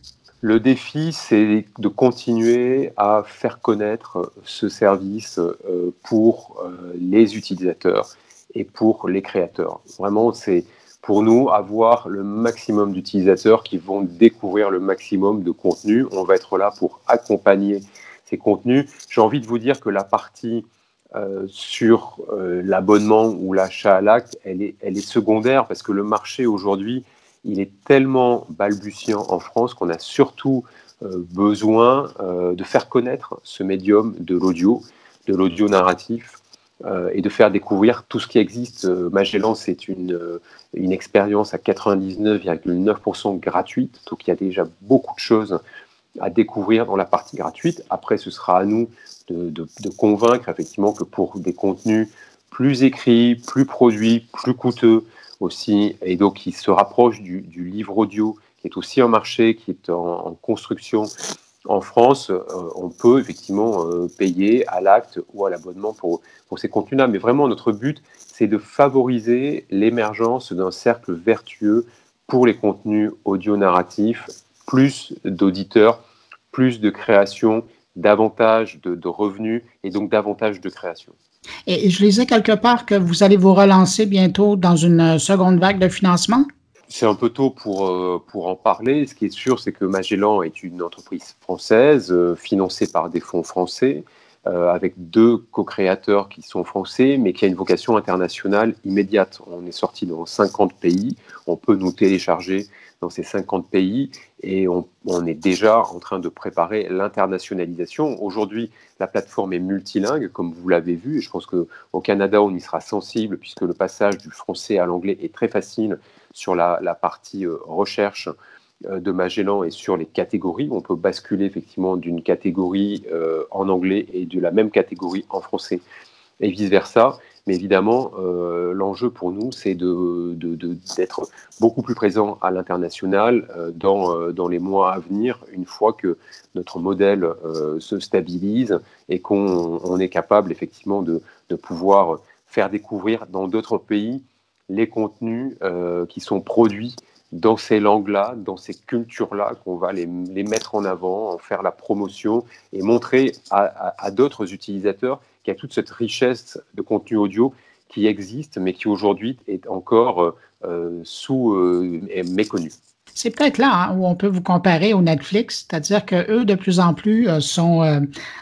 Le défi, c'est de continuer à faire connaître ce service pour les utilisateurs et pour les créateurs. Vraiment, c'est pour nous avoir le maximum d'utilisateurs qui vont découvrir le maximum de contenu. On va être là pour accompagner ces contenus. J'ai envie de vous dire que la partie euh, sur euh, l'abonnement ou l'achat à l'acte, elle est, elle est secondaire parce que le marché aujourd'hui, il est tellement balbutiant en France qu'on a surtout euh, besoin de faire connaître ce médium de l'audio, de l'audio narratif, euh, et de faire découvrir tout ce qui existe. Euh, Magellan, c'est une, euh, expérience à 99,9% gratuite, donc il y a déjà beaucoup de choses à découvrir dans la partie gratuite. Après, ce sera à nous de convaincre effectivement que pour des contenus plus écrits, plus produits, plus coûteux aussi, et donc qui se rapprochent du, livre audio, qui est aussi un marché qui est en, en construction en France, euh, on peut effectivement euh, payer à l'acte ou à l'abonnement pour, pour ces contenus-là. Mais vraiment, notre but, c'est de favoriser l'émergence d'un cercle vertueux pour les contenus audio narratifs, plus d'auditeurs, plus de création, davantage de, de, revenus et donc davantage de création. Et je lisais quelque part que vous allez vous relancer bientôt dans une seconde vague de financement? C'est un peu tôt pour, euh, pour en parler. Ce qui est sûr, c'est que Magellan est une entreprise française euh, financée par des fonds français, euh, avec deux co-créateurs qui sont français, mais qui a une vocation internationale immédiate. On est sorti dans 50 pays, on peut nous télécharger dans ces 50 pays et on, est déjà en train de préparer l'internationalisation. Aujourd'hui, la plateforme est multilingue, comme vous l'avez vu, et je pense qu'au Canada, on y sera sensible puisque le passage du français à l'anglais est très facile sur la, la partie euh, recherche euh, de Magellan et sur les catégories. On peut basculer effectivement d'une catégorie euh, en anglais et de la même catégorie en français et vice-versa. Mais évidemment, euh, l'enjeu pour nous, c'est d'être de, de, beaucoup plus présent à l'international euh, dans, euh, dans, les mois à venir, une fois que notre modèle se stabilise et qu'on est capable effectivement de, pouvoir faire découvrir dans d'autres pays les contenus qui sont produits dans ces langues-là, dans ces cultures-là, qu'on va les, les, mettre en avant, en faire la promotion et montrer à, à d'autres utilisateurs qu'il y a toute cette richesse de contenu audio qui existe, mais qui aujourd'hui est encore euh, sous euh, méconnu. C'est peut-être là hein, où on peut vous comparer au Netflix, c'est-à-dire que eux de plus en plus euh, sont euh,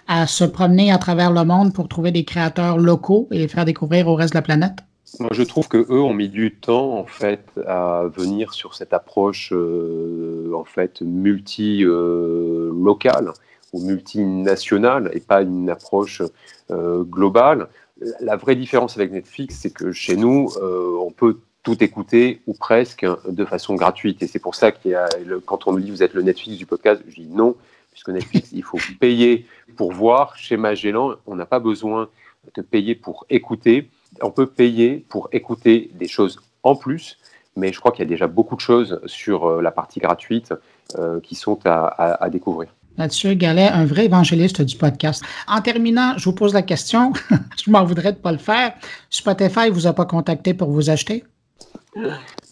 à se promener à travers le monde pour trouver des créateurs locaux et les faire découvrir au reste de la planète. Moi, je trouve que eux ont mis du temps en fait à venir sur cette approche euh, en fait multi locale ou multinationale et pas une approche euh, globale. La vraie différence avec Netflix, c'est que chez nous, euh, on peut tout écouter ou presque de façon gratuite. Et c'est pour ça le, quand on me dit vous êtes le Netflix du podcast, je dis non, puisque Netflix, il faut payer pour voir. Chez Magellan, on n'a pas besoin de payer pour écouter. On peut payer pour écouter des choses en plus, mais je crois qu'il y a déjà beaucoup de choses sur euh, la partie gratuite qui sont à découvrir. Mathieu Gallet, un vrai évangéliste du podcast. En terminant, je vous pose la question, (laughs) je m'en voudrais de ne pas le faire. Spotify vous a pas contacté pour vous acheter?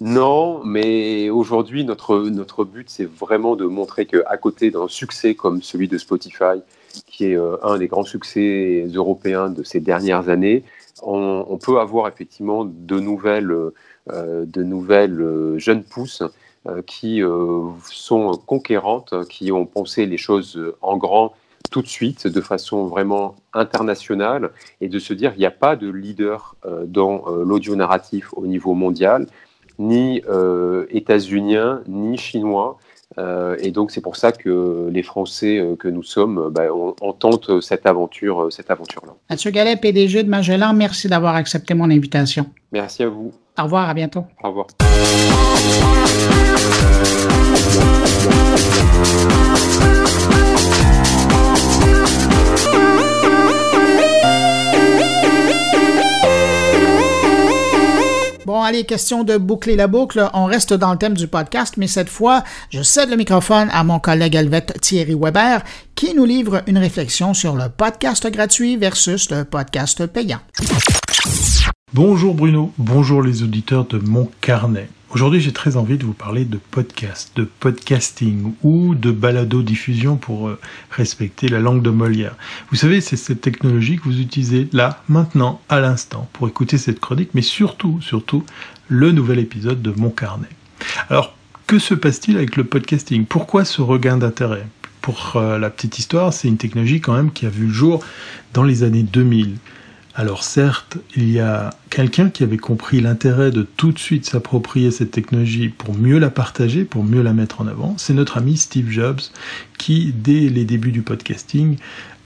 Non, mais aujourd'hui, notre, notre but, c'est vraiment de montrer qu'à côté d'un succès comme celui de Spotify, qui est euh, un des grands succès européens de ces dernières années, on, peut avoir effectivement de nouvelles, euh, de nouvelles euh, jeunes pousses qui euh, sont conquérantes, qui ont pensé les choses en grand tout de suite, de façon vraiment internationale, et de se dire qu'il n'y a pas de leader euh, dans l'audio narratif au niveau mondial, ni états-unien, ni chinois. Euh, et donc c'est pour ça que les Français euh, que nous sommes, bah, on, on, tente cette aventure, cette aventure-là. Mathieu Gallet, PDG de Magellan, merci d'avoir accepté mon invitation. Merci à vous. Au revoir, à bientôt. Au revoir. Bon, allez, question de boucler la boucle. On reste dans le thème du podcast, mais cette fois, je cède le microphone à mon collègue helvète Thierry Weber, qui nous livre une réflexion sur le podcast gratuit versus le podcast payant. Bonjour Bruno, bonjour les auditeurs de Mon Carnet. Aujourd'hui, j'ai très envie de vous parler de podcast, de podcasting ou de balado-diffusion pour euh, respecter la langue de Molière. Vous savez, c'est cette technologie que vous utilisez là, maintenant, à l'instant, pour écouter cette chronique, mais surtout, surtout, le nouvel épisode de Mon Carnet. Alors, que se passe-t-il avec le podcasting? Pourquoi ce regain d'intérêt? Pour euh, la petite histoire, c'est une technologie quand même qui a vu le jour dans les années 2000. Alors certes, il y a quelqu'un qui avait compris l'intérêt de tout de suite s'approprier cette technologie pour mieux la partager, pour mieux la mettre en avant. C'est notre ami Steve Jobs qui, dès les débuts du podcasting,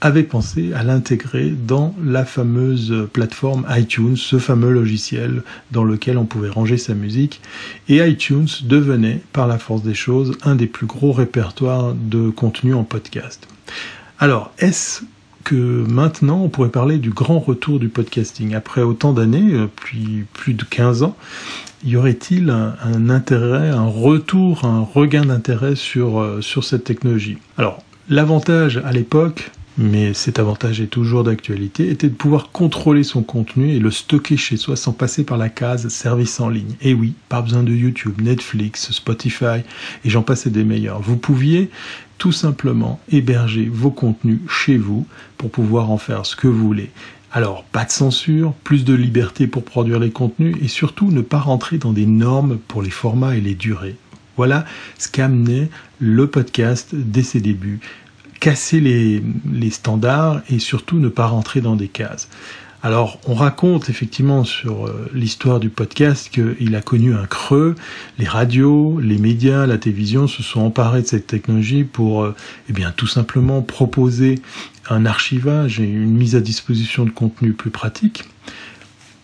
avait pensé à l'intégrer dans la fameuse plateforme iTunes, ce fameux logiciel dans lequel on pouvait ranger sa musique. Et iTunes devenait, par la force des choses, un des plus gros répertoires de contenu en podcast. Alors, est-ce que maintenant on pourrait parler du grand retour du podcasting. Après autant d'années, euh, puis plus de 15 ans, y aurait-il un, intérêt, un retour, un regain d'intérêt sur, euh, sur cette technologie? Alors, l'avantage à l'époque, mais cet avantage est toujours d'actualité, était de pouvoir contrôler son contenu et le stocker chez soi sans passer par la case service en ligne. Et oui, pas besoin de YouTube, Netflix, Spotify, et j'en passais des meilleurs. Vous pouviez tout simplement héberger vos contenus chez vous pour pouvoir en faire ce que vous voulez. Alors, pas de censure, plus de liberté pour produire les contenus et surtout ne pas rentrer dans des normes pour les formats et les durées. Voilà ce qu'amenait le podcast dès ses débuts. Casser les, les standards et surtout ne pas rentrer dans des cases. Alors, on raconte effectivement sur euh, l'histoire du podcast qu'il a connu un creux. Les radios, les médias, la télévision se sont emparés de cette technologie pour, euh, eh bien, tout simplement proposer un archivage et une mise à disposition de contenu plus pratique.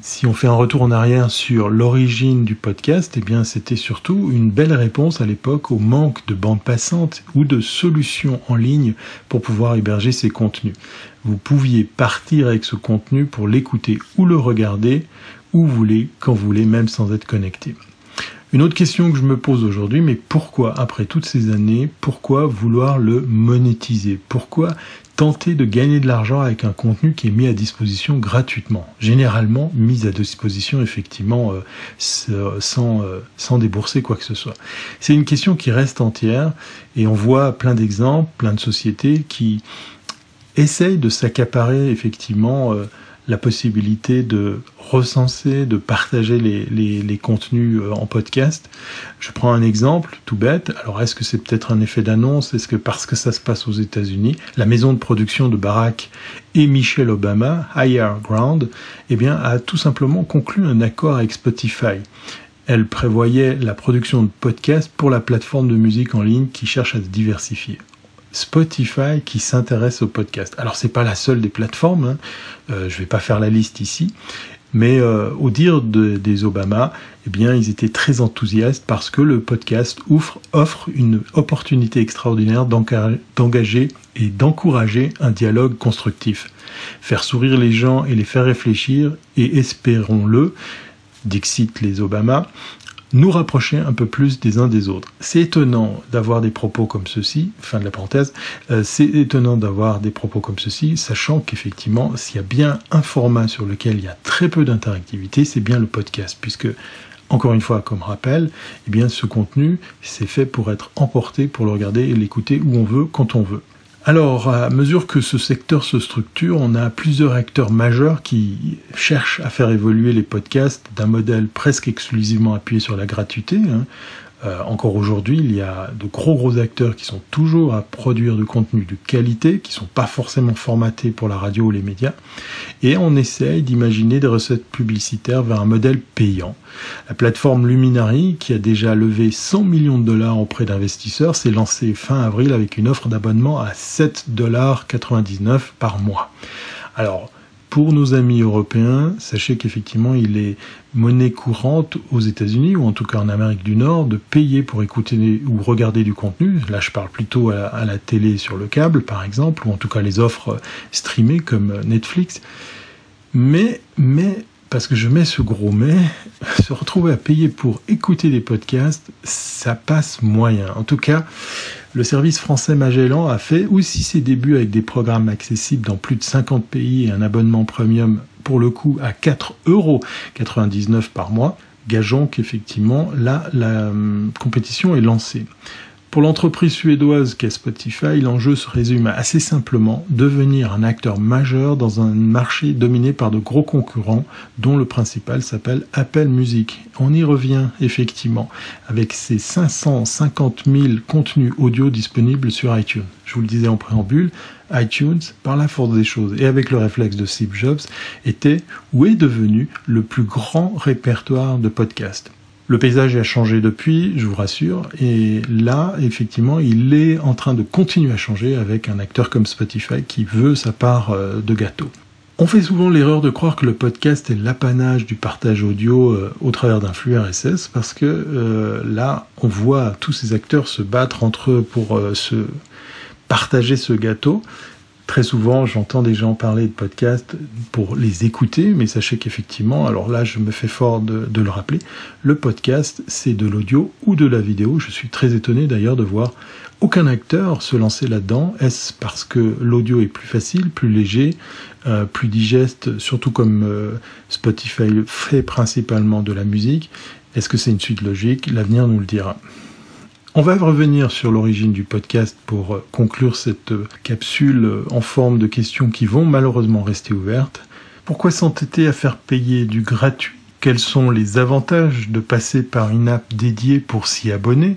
Si on fait un retour en arrière sur l'origine du podcast, eh bien c'était surtout une belle réponse à l'époque au manque de bandes passantes ou de solutions en ligne pour pouvoir héberger ces contenus. Vous pouviez partir avec ce contenu pour l'écouter ou le regarder où vous voulez, quand vous voulez, même sans être connecté. Une autre question que je me pose aujourd'hui, mais pourquoi, après toutes ces années, pourquoi vouloir le monétiser? Pourquoi tenter de gagner de l'argent avec un contenu qui est mis à disposition gratuitement? Généralement mis à disposition effectivement euh, sans, euh, sans débourser quoi que ce soit. C'est une question qui reste entière et on voit plein d'exemples, plein de sociétés qui essayent de s'accaparer effectivement euh, la possibilité de recenser, de partager les, contenus euh, en podcast. Je prends un exemple tout bête. Alors est-ce que c'est peut-être un effet d'annonce? Est-ce que parce que ça se passe aux États-Unis, la maison de production de Barack et Michelle Obama, Higher Ground, eh bien, a tout simplement conclu un accord avec Spotify. Elle prévoyait la production de podcasts pour la plateforme de musique en ligne qui cherche à se diversifier. Spotify qui s'intéresse au podcast. Alors c'est pas la seule des plateformes, hein. euh, je vais pas faire la liste ici, mais euh, au dire des Obama, eh bien ils étaient très enthousiastes parce que le podcast offre, offre une opportunité extraordinaire d'engager et d'encourager un dialogue constructif, faire sourire les gens et les faire réfléchir et espérons-le, Dixit les Obama, nous rapprocher un peu plus des uns des autres. C'est étonnant d'avoir des propos comme ceci, fin de la parenthèse, euh, c'est étonnant d'avoir des propos comme ceci, sachant qu'effectivement, s'il y a bien un format sur lequel il y a très peu d'interactivité, c'est bien le podcast, puisque encore une fois, comme rappel, eh bien, ce contenu, c'est fait pour être emporté, pour le regarder et l'écouter où on veut, quand on veut. Alors, à mesure que ce secteur se structure, on a plusieurs acteurs majeurs qui cherchent à faire évoluer les podcasts d'un modèle presque exclusivement appuyé sur la gratuité, hein, euh, encore aujourd'hui, il y a de gros gros acteurs qui sont toujours à produire du contenu de qualité, qui sont pas forcément formatés pour la radio ou les médias, et on essaye d'imaginer des recettes publicitaires vers un modèle payant. La plateforme Luminary, qui a déjà levé 100 millions de dollars auprès d'investisseurs, s'est lancée fin avril avec une offre d'abonnement à 7,99 dollars par mois. Alors, pour nos amis européens, sachez qu'effectivement, il est monnaie courante aux États-Unis ou en tout cas en Amérique du Nord de payer pour écouter ou regarder du contenu. Là, je parle plutôt à, la télé sur le câble, par exemple, ou en tout cas les offres streamées comme Netflix. Mais, mais parce que je mets ce gros mais, (laughs) se retrouver à payer pour écouter des podcasts, ça passe moyen. En tout cas, le service français Magellan a fait aussi ses débuts avec des programmes accessibles dans plus de 50 pays et un abonnement premium pour le coup à 4,99 euros par mois. Gageons qu'effectivement, là, la hum, compétition est lancée. Pour l'entreprise suédoise qu'est Spotify, l'enjeu se résume assez simplement devenir un acteur majeur dans un marché dominé par de gros concurrents, dont le principal s'appelle Apple Music. On y revient effectivement avec ses 550 000 contenus audio disponibles sur iTunes. Je vous le disais en préambule, iTunes, par la force des choses et avec le réflexe de Steve Jobs, était ou est devenu le plus grand répertoire de podcasts. Le paysage a changé depuis, je vous rassure, et là, effectivement, il est en train de continuer à changer avec un acteur comme Spotify qui veut sa part euh, de gâteau. On fait souvent l'erreur de croire que le podcast est l'apanage du partage audio euh, au travers d'un flux RSS parce que euh, là, on voit tous ces acteurs se battre entre eux pour se partager ce gâteau. Très souvent, j'entends des gens parler de podcasts pour les écouter, mais sachez qu'effectivement, alors là, je me fais fort de, le rappeler, le podcast, c'est de l'audio ou de la vidéo. Je suis très étonné d'ailleurs de voir aucun acteur se lancer là-dedans. Est-ce parce que l'audio est plus facile, plus léger, euh, plus digeste, surtout comme euh, Spotify fait principalement de la musique? Est-ce que c'est une suite logique? L'avenir nous le dira. On va revenir sur l'origine du podcast pour euh, conclure cette euh, capsule euh, en forme de questions qui vont malheureusement rester ouvertes. Pourquoi s'entêter à faire payer du gratuit? Quels sont les avantages de passer par une app dédiée pour s'y abonner?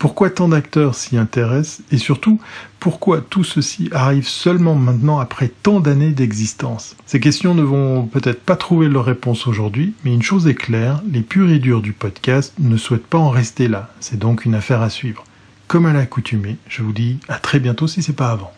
Pourquoi tant d'acteurs s'y intéressent et surtout pourquoi tout ceci arrive seulement maintenant après tant d'années d'existence? Ces questions ne vont peut-être pas trouver leur réponse aujourd'hui, mais une chose est claire, les purs et durs du podcast ne souhaitent pas en rester là. C'est donc une affaire à suivre. Comme à l'accoutumée, je vous dis à très bientôt si c'est pas avant.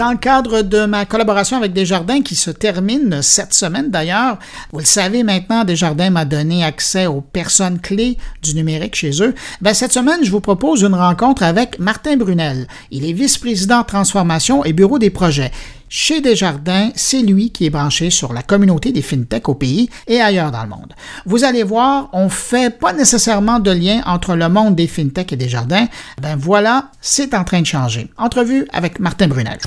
Dans le cadre de ma collaboration avec Desjardins qui se termine cette semaine d'ailleurs, vous le savez maintenant, Desjardins m'a donné accès aux personnes clés du numérique chez eux. Ben, cette semaine, je vous propose une rencontre avec Martin Brunel. Il est vice-président transformation et bureau des projets. Chez Desjardins, c'est lui qui est branché sur la communauté des fintech au pays et ailleurs dans le monde. Vous allez voir, on fait pas nécessairement de lien entre le monde des fintech et Desjardins. Ben voilà, c'est en train de changer. Entrevue avec Martin Brunel.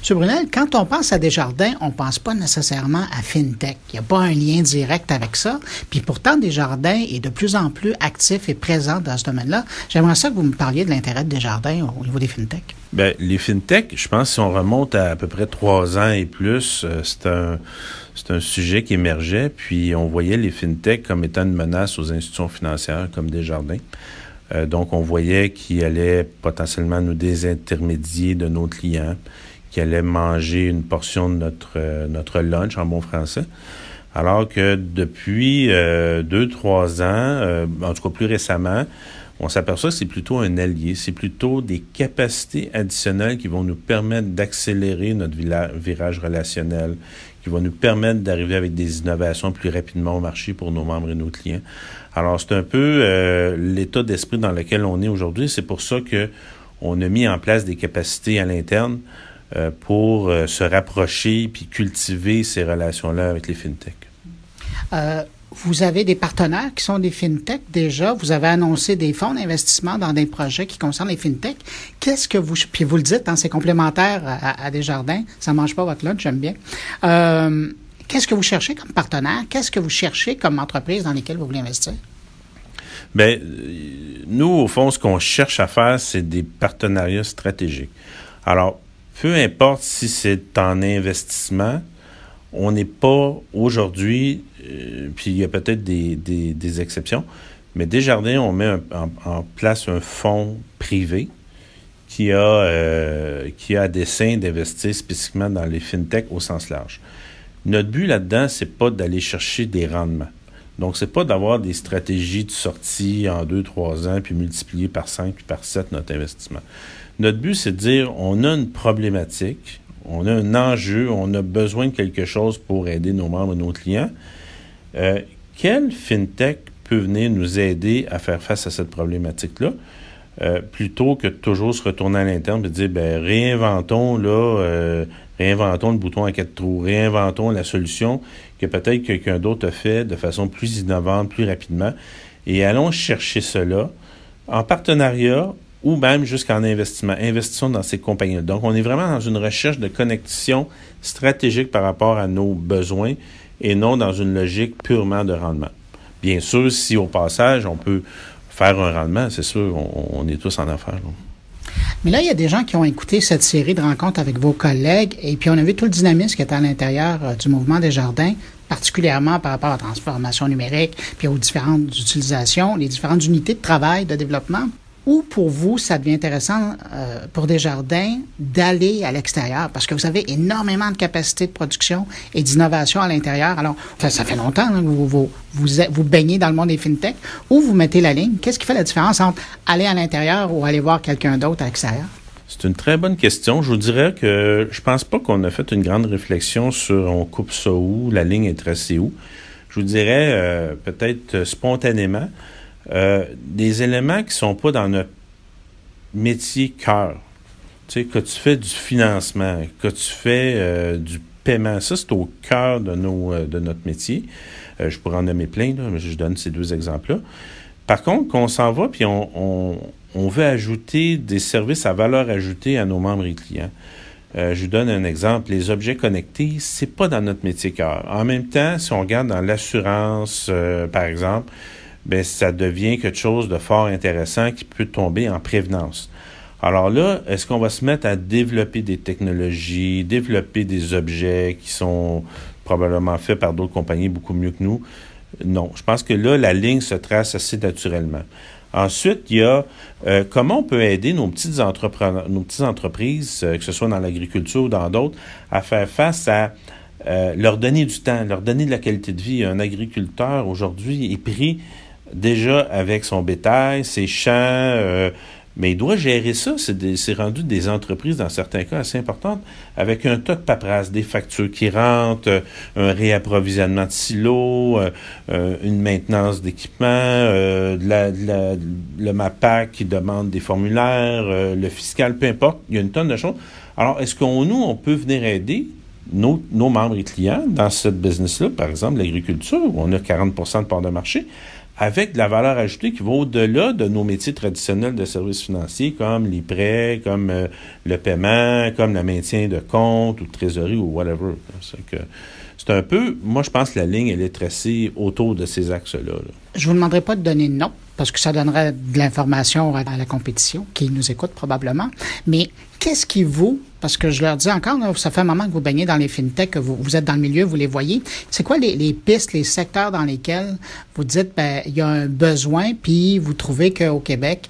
Monsieur Brunel, quand on pense à Desjardins, on pense pas nécessairement à FinTech. Il n'y a pas un lien direct avec ça. Puis pourtant, Desjardins est de plus en plus actif et présent dans ce domaine-là. J'aimerais ça que vous me parliez de l'intérêt de Desjardins au niveau des FinTech. Bien, les FinTech, je pense, si on remonte à à peu près trois ans et plus, euh, c'est un c'est un sujet qui émergeait, puis on voyait les FinTech comme étant une menace aux institutions financières comme Desjardins. Euh, donc, on voyait qu'ils allaient potentiellement nous désintermédier de nos clients, qui allait manger une portion de notre, euh, notre lunch en bon français. Alors que depuis euh, deux, trois ans, en tout cas plus récemment, on s'aperçoit que c'est plutôt un allié, c'est plutôt des capacités additionnelles qui vont nous permettre d'accélérer notre virage relationnel, qui vont nous permettre d'arriver avec des innovations plus rapidement au marché pour nos membres et nos clients. Alors c'est un peu l'état d'esprit dans lequel on est aujourd'hui. C'est pour ça que on a mis en place des capacités à l'interne euh, pour euh, se rapprocher puis cultiver ces relations-là avec les fintech. Euh, vous avez des partenaires qui sont des fintech déjà. Vous avez annoncé des fonds d'investissement dans des projets qui concernent les fintech. Qu'est-ce que vous puis vous le dites, hein, c'est complémentaire à, des jardins. Ça mange pas votre lunch, j'aime bien. Qu'est-ce que vous cherchez comme partenaire Qu'est-ce que vous cherchez comme entreprise dans lesquelles vous voulez investir? Bien, nous, au fond, ce qu'on cherche à faire, c'est des partenariats stratégiques. Alors, peu importe si c'est en investissement, on n'est pas aujourd'hui, euh, puis il y a peut-être des, exceptions, mais Desjardins, on met en, place un fonds privé qui a, euh, dessein d'investir spécifiquement dans les fintech au sens large. Notre but là-dedans, c'est pas d'aller chercher des rendements. Donc, c'est pas d'avoir des stratégies de sortie en deux, trois ans, puis multiplier par cinq, puis par sept notre investissement. Notre but, c'est de dire, on a une problématique, on a un enjeu, on a besoin de quelque chose pour aider nos membres et nos clients. Euh, quel fintech peut venir nous aider à faire face à cette problématique-là? plutôt que de toujours se retourner à l'interne et dire ben réinventons là, réinventons le bouton à quatre trous, réinventons la solution que peut-être quelqu'un d'autre a fait de façon plus innovante, plus rapidement, et allons chercher cela en partenariat ou même jusqu'en investissement. Investissons dans ces compagnies. Donc, on est vraiment dans une recherche de connexion stratégique par rapport à nos besoins et non dans une logique purement de rendement. Bien sûr, si au passage, on peut faire un rendement, c'est sûr, on, est tous en affaires. Mais là, il y a des gens qui ont écouté cette série de rencontres avec vos collègues et puis on a vu tout le dynamisme qui est à l'intérieur euh, du mouvement des jardins, particulièrement par rapport à la transformation numérique puis aux différentes utilisations, les différentes unités de travail, de développement ou pour vous, ça devient intéressant euh, pour Desjardins d'aller à l'extérieur? Parce que vous avez énormément de capacités de production et d'innovation à l'intérieur. Alors, ça fait longtemps hein, que vous, vous, vous, baignez dans le monde des fintech ou vous mettez la ligne? Qu'est-ce qui fait la différence entre aller à l'intérieur ou aller voir quelqu'un d'autre à l'extérieur? C'est une très bonne question. Je vous dirais que je pense pas qu'on a fait une grande réflexion sur on coupe ça où, la ligne est tracée où. Je vous dirais euh, peut-être spontanément euh, des éléments qui sont pas dans notre métier cœur. Tu sais, que tu fais du financement, que tu fais euh, du paiement, ça c'est au cœur de, euh, de notre métier. je pourrais en nommer plein, mais je donne ces deux exemples-là. Par contre, qu'on s'en va puis on, on, on, veut ajouter des services à valeur ajoutée à nos membres et clients. je vous donne un exemple. Les objets connectés, c'est pas dans notre métier cœur. En même temps, si on regarde dans l'assurance, par exemple, ben ça devient quelque chose de fort intéressant qui peut tomber en prévenance. Alors là, est-ce qu'on va se mettre à développer des technologies, développer des objets qui sont probablement faits par d'autres compagnies beaucoup mieux que nous? Non. Je pense que là, la ligne se trace assez naturellement. Ensuite, il y a euh, comment on peut aider nos petites, nos entreprises, euh, que ce soit dans l'agriculture ou dans d'autres, à faire face à euh, leur donner du temps, leur donner de la qualité de vie? Un agriculteur aujourd'hui est pris déjà avec son bétail, ses champs, euh, mais il doit gérer ça. C'est rendu des entreprises, dans certains cas, assez importantes, avec un tas de paperasse, des factures qui rentrent, euh, un réapprovisionnement de silos, euh, une maintenance d'équipement, le MAPAC qui demande des formulaires, le fiscal, peu importe. Il y a une tonne de choses. Alors, est-ce qu'on nous, on peut venir aider nos, nos membres et clients dans cette business-là, par exemple l'agriculture, où on a 40% de part de marché, avec de la valeur ajoutée qui va au-delà de nos métiers traditionnels de services financiers, comme les prêts, comme euh, le paiement, comme le maintien de compte ou de trésorerie ou whatever. C'est un peu, moi je pense que la ligne, elle est tracée autour de ces axes-là. Je vous demanderai pas de donner de nom, parce que ça donnerait de l'information à la compétition, qui nous écoute probablement. Mais qu'est-ce qui vous, parce que je leur dis encore, ça fait un moment que vous baignez dans les fintech, que vous, êtes dans le milieu, vous les voyez. C'est quoi les, les, pistes, les secteurs dans lesquels vous dites, ben, il y a un besoin, puis vous trouvez qu'au Québec,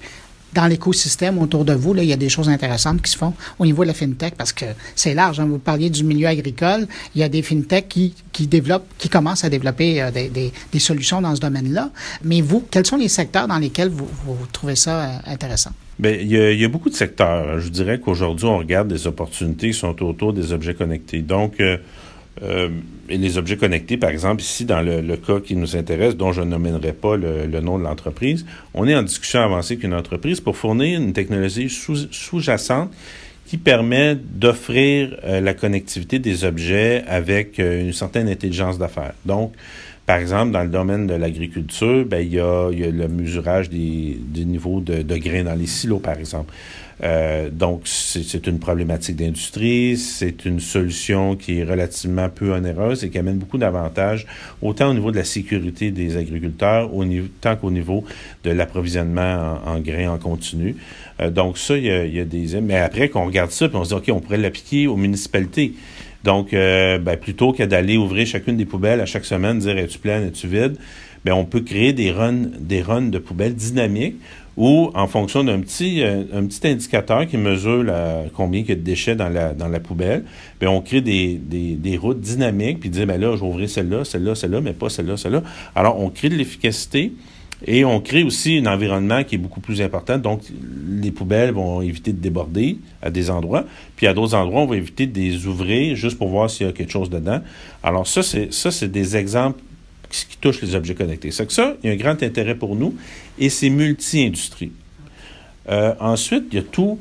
dans l'écosystème autour de vous, là, il y a des choses intéressantes qui se font au niveau de la fintech parce que c'est large. Hein. Vous parliez du milieu agricole. Il y a des fintech qui, qui développent, qui commencent à développer euh, des, des, solutions dans ce domaine-là. Mais vous, quels sont les secteurs dans lesquels vous, trouvez ça euh, intéressant? Bien, il, y a, beaucoup de secteurs. Je dirais qu'aujourd'hui, on regarde des opportunités qui sont autour des objets connectés. Donc, euh, et les objets connectés, par exemple, ici, dans le, cas qui nous intéresse, dont je nommerai pas le, nom de l'entreprise, on est en discussion avancée avec une entreprise pour fournir une technologie sous-jacente qui permet d'offrir euh, la connectivité des objets avec euh, une certaine intelligence d'affaires. Donc, par exemple, dans le domaine de l'agriculture, ben, il, y a, il y a le mesurage des, des niveaux de, de grains dans les silos, par exemple. Euh, donc, c'est une problématique d'industrie, c'est une solution qui est relativement peu onéreuse et qui amène beaucoup d'avantages, autant au niveau de la sécurité des agriculteurs, tant qu'au niveau de l'approvisionnement en, grains en continu. Euh, donc, ça, il y, a, il y, a, des... Mais après, qu'on regarde ça, puis on se dit, OK, on pourrait l'appliquer aux municipalités. Donc, euh, ben, plutôt que d'aller ouvrir chacune des poubelles à chaque semaine, dire, es-tu pleine, es-tu vide? Ben, on peut créer des runs, des runs de poubelles dynamiques ou en fonction d'un petit, euh, un petit indicateur qui mesure la, combien il y a de déchets dans la, dans la poubelle, bien, on crée des, des, routes dynamiques, puis dire, ben là, je vais celle-là, celle-là, celle-là, mais pas celle-là, celle-là. Alors, on crée de l'efficacité et on crée aussi un environnement qui est beaucoup plus important. Donc, les poubelles vont éviter de déborder à des endroits, puis à d'autres endroits, on va éviter de les ouvrir juste pour voir s'il y a quelque chose dedans. Alors, ça, c'est, ça, c'est des exemples qui touche les objets connectés. C'est que ça, il y a un grand intérêt pour nous et c'est multi-industrie. ensuite, il y a tout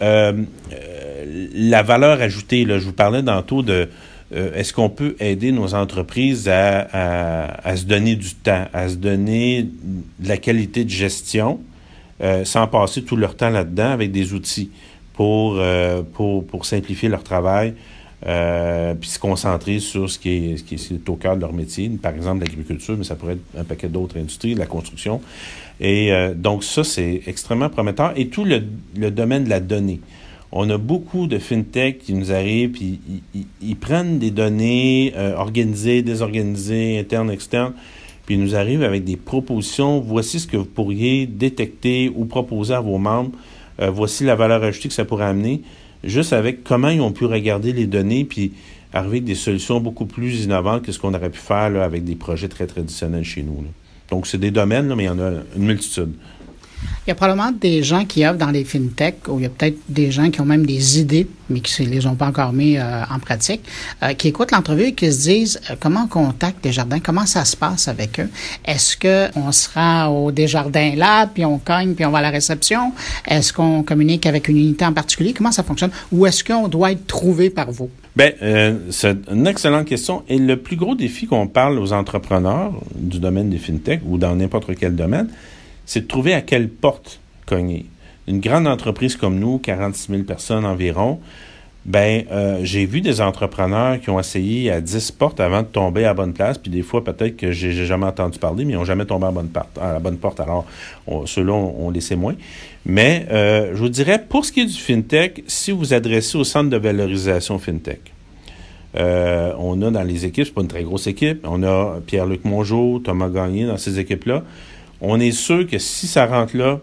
la valeur ajoutée. Là, je vous parlais tantôt de est-ce qu'on peut aider nos entreprises à, se donner du temps, à se donner de la qualité de gestion sans passer tout leur temps là-dedans avec des outils pour, pour, pour simplifier leur travail, euh, puis se concentrer sur ce qui, est, au cœur de leur métier, par exemple l'agriculture, mais ça pourrait être un paquet d'autres industries, la construction. Et euh, donc ça, c'est extrêmement prometteur. Et tout le, le, domaine de la donnée. On a beaucoup de fintech qui nous arrivent, puis ils, prennent des données euh, organisées, désorganisées, internes, externes, puis ils nous arrivent avec des propositions. Voici ce que vous pourriez détecter ou proposer à vos membres. voici la valeur ajoutée que ça pourrait amener juste avec comment ils ont pu regarder les données, puis arriver avec des solutions beaucoup plus innovantes que ce qu'on aurait pu faire avec des projets très traditionnels chez nous. Donc, c'est des domaines, mais il y en a une multitude. Il y a probablement des gens qui œuvrent dans les fintech, ou il y a peut-être des gens qui ont même des idées, mais qui ne les ont pas encore mis euh, en pratique, euh, qui écoutent l'entrevue et qui se disent euh, comment on contacte Desjardins, comment ça se passe avec eux? Est-ce qu'on sera au Desjardins là, puis on cogne, puis on va à la réception? Est-ce qu'on communique avec une unité en particulier? Comment ça fonctionne? Ou est-ce qu'on doit être trouvé par vous? Bien, c'est une excellente question. Et le plus gros défi qu'on parle aux entrepreneurs du domaine des fintech ou dans n'importe quel domaine, c'est de trouver à quelle porte cogner. Une grande entreprise comme nous, 46 000 personnes environ, ben euh, j'ai vu des entrepreneurs qui ont essayé à 10 portes avant de tomber à bonne place, puis des fois peut-être que j'ai jamais entendu parler, mais ils n'ont jamais tombé à la bonne porte. À la bonne porte. Alors, ceux-là, on, on laissait moins. Mais euh, je vous dirais, pour ce qui est du FinTech, si vous vous adressez au centre de valorisation FinTech, euh, on a dans les équipes, c'est pas une très grosse équipe, on a Pierre-Luc Mongeau, Thomas Gagné dans ces équipes-là on est sûr que si ça rentre là,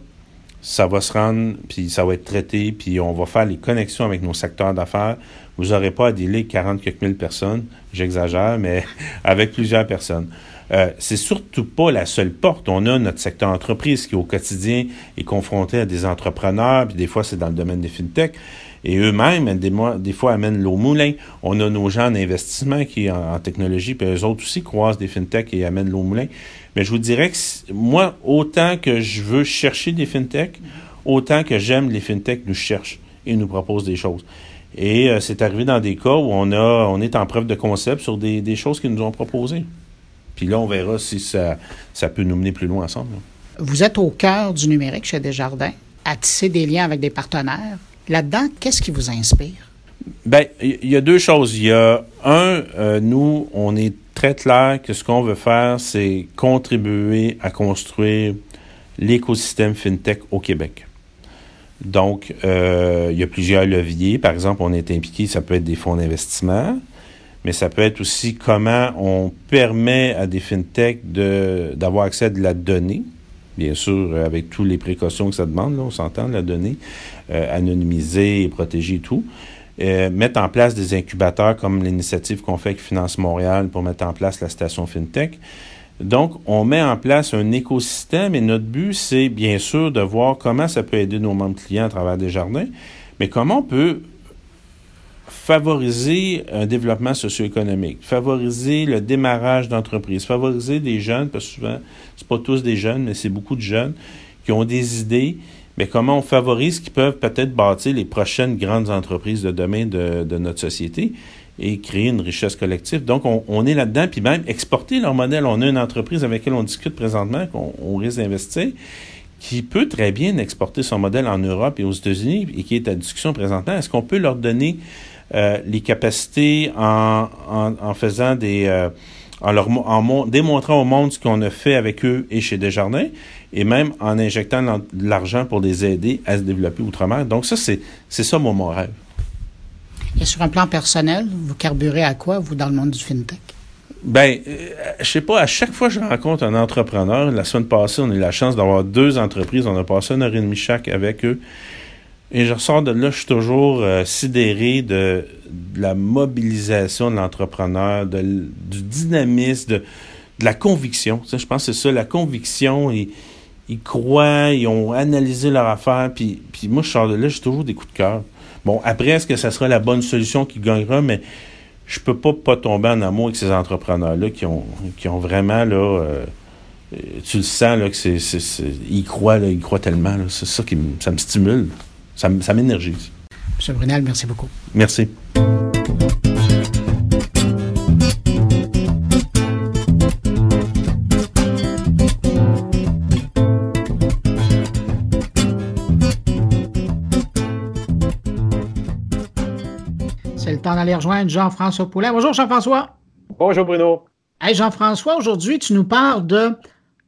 ça va se rendre, puis ça va être traité, puis on va faire les connexions avec nos secteurs d'affaires. Vous n'aurez pas à dealer 40 quelques mille personnes, j'exagère, mais (laughs) avec plusieurs personnes. Euh, c'est surtout pas la seule porte. On a notre secteur entreprise qui, au quotidien, est confronté à des entrepreneurs, puis des fois, c'est dans le domaine des fintech et eux-mêmes, des, fois, amènent l'eau moulin. On a nos gens en investissement qui, en, en technologie, puis eux autres aussi croisent des fintech et amènent l'eau moulin. Mais je vous dirais que moi, autant que je veux chercher des fintech, autant que j'aime les fintech nous cherchent et nous proposent des choses. Et euh, c'est arrivé dans des cas où on a on est en preuve de concept sur des, choses qu'ils nous ont proposées. Puis là, on verra si ça peut nous mener plus loin ensemble. Vous êtes au cœur du numérique chez Desjardins, à tisser des liens avec des partenaires. Là-dedans, qu'est-ce qui vous inspire? Bien, il y a deux choses. Il y a un, euh, nous, on est très clair que ce qu'on veut faire, c'est contribuer à construire l'écosystème FinTech au Québec. Donc, euh, il y a plusieurs leviers. Par exemple, on est impliqué, ça peut être des fonds d'investissement, mais ça peut être aussi comment on permet à des FinTech d'avoir accès à de la donnée, bien sûr, avec toutes les précautions que ça demande, là, on s'entend, la donnée, euh, anonymisée et protégée et tout. Euh, mettre en place des incubateurs comme l'initiative qu'on fait avec Finance Montréal pour mettre en place la station FinTech. Donc, on met en place un écosystème et notre but, c'est bien sûr de voir comment ça peut aider nos membres clients à travers des jardins, mais comment on peut favoriser un développement socio-économique, favoriser le démarrage d'entreprises, favoriser des jeunes, parce que souvent, c'est pas tous des jeunes, mais c'est beaucoup de jeunes qui ont des idées, mais comment on favorise qui peuvent peut-être bâtir les prochaines grandes entreprises de demain de, notre société et créer une richesse collective? Donc, on, est là-dedans, puis même exporter leur modèle. On a une entreprise avec laquelle on discute présentement, qu'on risque d'investir, qui peut très bien exporter son modèle en Europe et aux États-Unis et qui est à discussion présentement. Est-ce qu'on peut leur donner euh, les capacités en, en, faisant des... Euh, en leur en démontrant au monde ce qu'on a fait avec eux et chez Desjardins, et même en injectant de l'argent pour les aider à se développer outre-mer. Donc ça, c'est ça mon, rêve. Et sur un plan personnel, vous carburez à quoi, vous, dans le monde du FinTech? Ben, euh, je sais pas, à chaque fois que je rencontre un entrepreneur, la semaine passée, on a eu la chance d'avoir deux entreprises, on a passé une heure et demie chaque avec eux. Et je ressors de là, je suis toujours euh, sidéré de, la mobilisation de l'entrepreneur, du dynamisme, de, la conviction. je pense que c'est ça, la conviction. Et, ils croient, ils ont analysé leur affaire, puis, puis moi, je sors de là, j'ai toujours des coups de cœur. Bon, après, est-ce que ça sera la bonne solution qui gagnera, mais je peux pas pas tomber en amour avec ces entrepreneurs-là qui ont, qui ont vraiment, là, euh, tu le sens là, que c'est, il croit, il croit tellement. c'est ça qui ça me stimule, ça, ça m'énergise. M. Brunel, merci beaucoup. Merci. C'est le temps d'aller rejoindre Jean-François Poulin. Bonjour Jean-François. Bonjour Bruno. Hey Jean-François, aujourd'hui tu nous parles de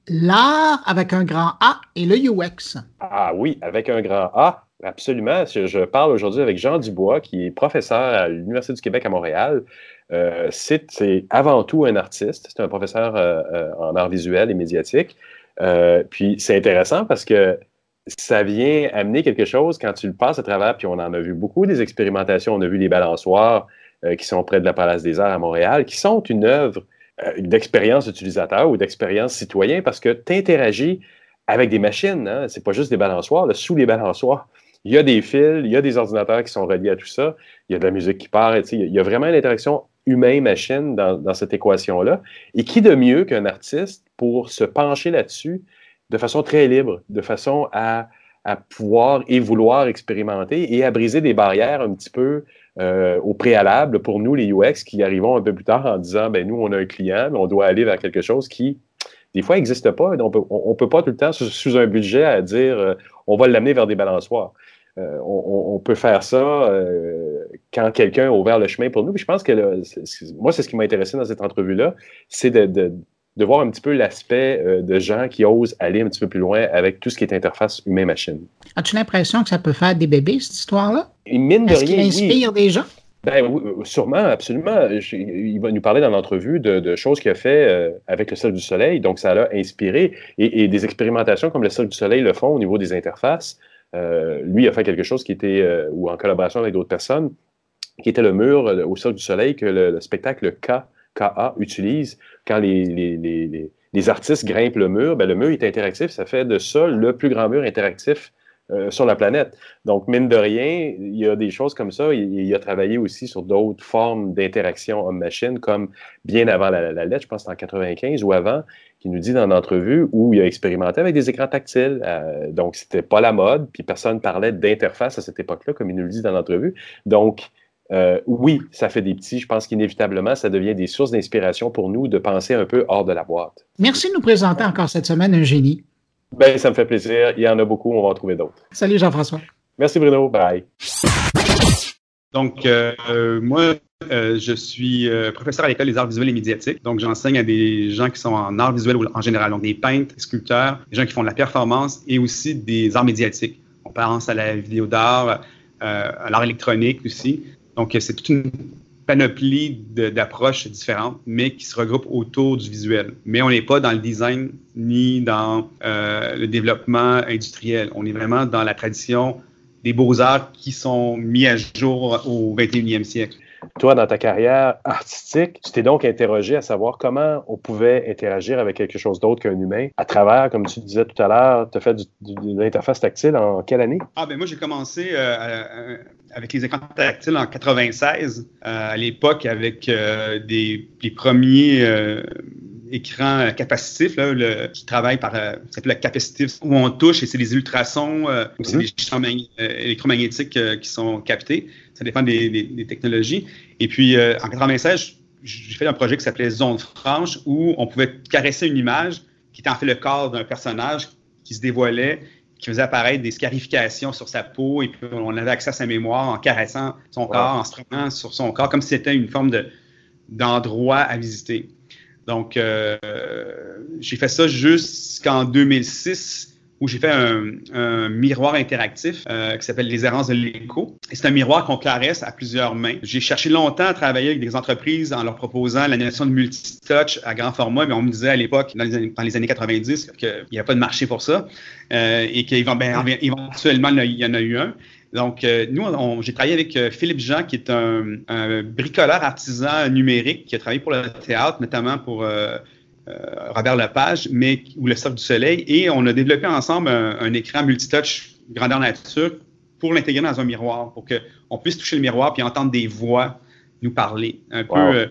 l'art avec un grand A et le UX. Ah oui, avec un grand A, absolument. Je, parle aujourd'hui avec Jean Dubois, qui est professeur à l'Université du Québec à Montréal. Euh, c'est avant tout un artiste, c'est un professeur euh, euh, en art visuel et médiatique. puis c'est intéressant parce que ça vient amener quelque chose quand tu le passes à travers, puis on en a vu beaucoup des expérimentations, on a vu les balançoires euh, qui sont près de la Palace des Arts à Montréal, qui sont une œuvre euh, d'expérience utilisateur ou d'expérience citoyen parce que tu interagis avec des machines, hein? c'est pas juste des balançoires, sous les balançoires. Il y a des fils, il y a des ordinateurs qui sont reliés à tout ça, il y a de la musique qui part, il y a vraiment une interaction humain-machine dans, cette équation-là. Et qui de mieux qu'un artiste pour se pencher là-dessus de façon très libre, de façon à, pouvoir et vouloir expérimenter et à briser des barrières un petit peu euh, au préalable pour nous, les UX, qui arrivons un peu plus tard en disant, ben nous, on a un client, mais on doit aller vers quelque chose qui, des fois, n'existe pas. On peut, ne peut pas tout le temps, sous, un budget, à dire, euh, on va l'amener vers des balançoires. Euh, on, peut faire ça quand quelqu'un a ouvert le chemin pour nous. je pense que moi, c'est ce qui m'a intéressé dans cette entrevue-là, c'est de, de voir un petit peu l'aspect euh, de gens qui osent aller un petit peu plus loin avec tout ce qui est interface humain-machine. As-tu l'impression que ça peut faire des bébés, cette histoire-là? Mine de rien. inspire des gens? Ben, euh, sûrement, absolument. il va nous parler dans l'entrevue de, choses qu'il a fait euh, avec le Cercle du Soleil, donc ça l'a inspiré. Et, des expérimentations comme le Cercle du Soleil le font au niveau des interfaces. Lui a fait quelque chose qui était, ou en collaboration avec d'autres personnes, qui était le mur au Cercle du Soleil que le spectacle KA utilise. Quand les, artistes grimpent le mur, ben, le mur est interactif, ça fait de ça le plus grand mur interactif euh, sur la planète. Donc, mine de rien, il y a des choses comme ça. Il, a travaillé aussi sur d'autres formes d'interaction homme-machine, comme bien avant la, lettre, je pense en 95 ou avant, qui nous dit dans l'entrevue où il a expérimenté avec des écrans tactiles. Euh, donc, c'était pas la mode, puis personne parlait d'interface à cette époque-là, comme il nous le dit dans l'entrevue. Donc, euh, oui, ça fait des petits. Je pense qu'inévitablement, ça devient des sources d'inspiration pour nous de penser un peu hors de la boîte. Merci de nous présenter encore cette semaine un génie. Ben, ça me fait plaisir. Il y en a beaucoup. On va en trouver d'autres. Salut Jean-François. Merci Bruno. Bye. Donc, euh, moi, euh, je suis professeur à l'École des arts visuels et médiatiques. Donc, j'enseigne à des gens qui sont en arts visuels en général, donc des peintres, des sculpteurs, des gens qui font de la performance et aussi des arts médiatiques. On pense à la vidéo d'art, à l'art électronique aussi. Donc, c'est toute une panoplie d'approches différentes, mais qui se regroupent autour du visuel. Mais on n'est pas dans le design ni dans euh, le développement industriel. On est vraiment dans la tradition des beaux-arts qui sont mis à jour au 21e siècle. Toi, dans ta carrière artistique, tu t'es donc interrogé à savoir comment on pouvait interagir avec quelque chose d'autre qu'un humain à travers, comme tu disais tout à l'heure, tu as fait de l'interface tactile en quelle année? Ah, ben moi, j'ai commencé euh, avec les écrans tactiles en 96, euh, à l'époque avec euh, des, les premiers écrans capacitifs là, qui travaillent par ça s'appelle le capacitif où on touche et c'est les ultrasons ou c'est mm-hmm. les champs électromagnétiques qui sont captés. Ça dépend des, technologies. Et puis, euh, en 96, j'ai fait un projet qui s'appelait Zone franche où on pouvait caresser une image qui était en fait le corps d'un personnage qui se dévoilait, qui faisait apparaître des scarifications sur sa peau et puis on avait accès à sa mémoire en caressant son corps, en se promenant sur son corps, comme si c'était une forme de, d'endroit à visiter. Donc, euh, j'ai fait ça jusqu'en 2006 où j'ai fait un, miroir interactif euh, qui s'appelle Les errances de l'écho. c'est un miroir qu'on caresse à plusieurs mains. J'ai cherché longtemps à travailler avec des entreprises en leur proposant l'animation de multitouch à grand format, mais on me disait à l'époque, dans, les années 90, qu'il n'y a pas de marché pour ça euh, et qu'éventuellement, il y en a eu un. Donc, euh, nous, j'ai travaillé avec Philippe Jean, qui est un, un, bricoleur artisan numérique qui a travaillé pour le théâtre, notamment pour euh, Robert Lepage, mais, ou le Cercle du Soleil, et on a développé ensemble un, écran multitouch grandeur nature pour l'intégrer dans un miroir, pour qu'on puisse toucher le miroir puis entendre des voix nous parler. Un peu, euh,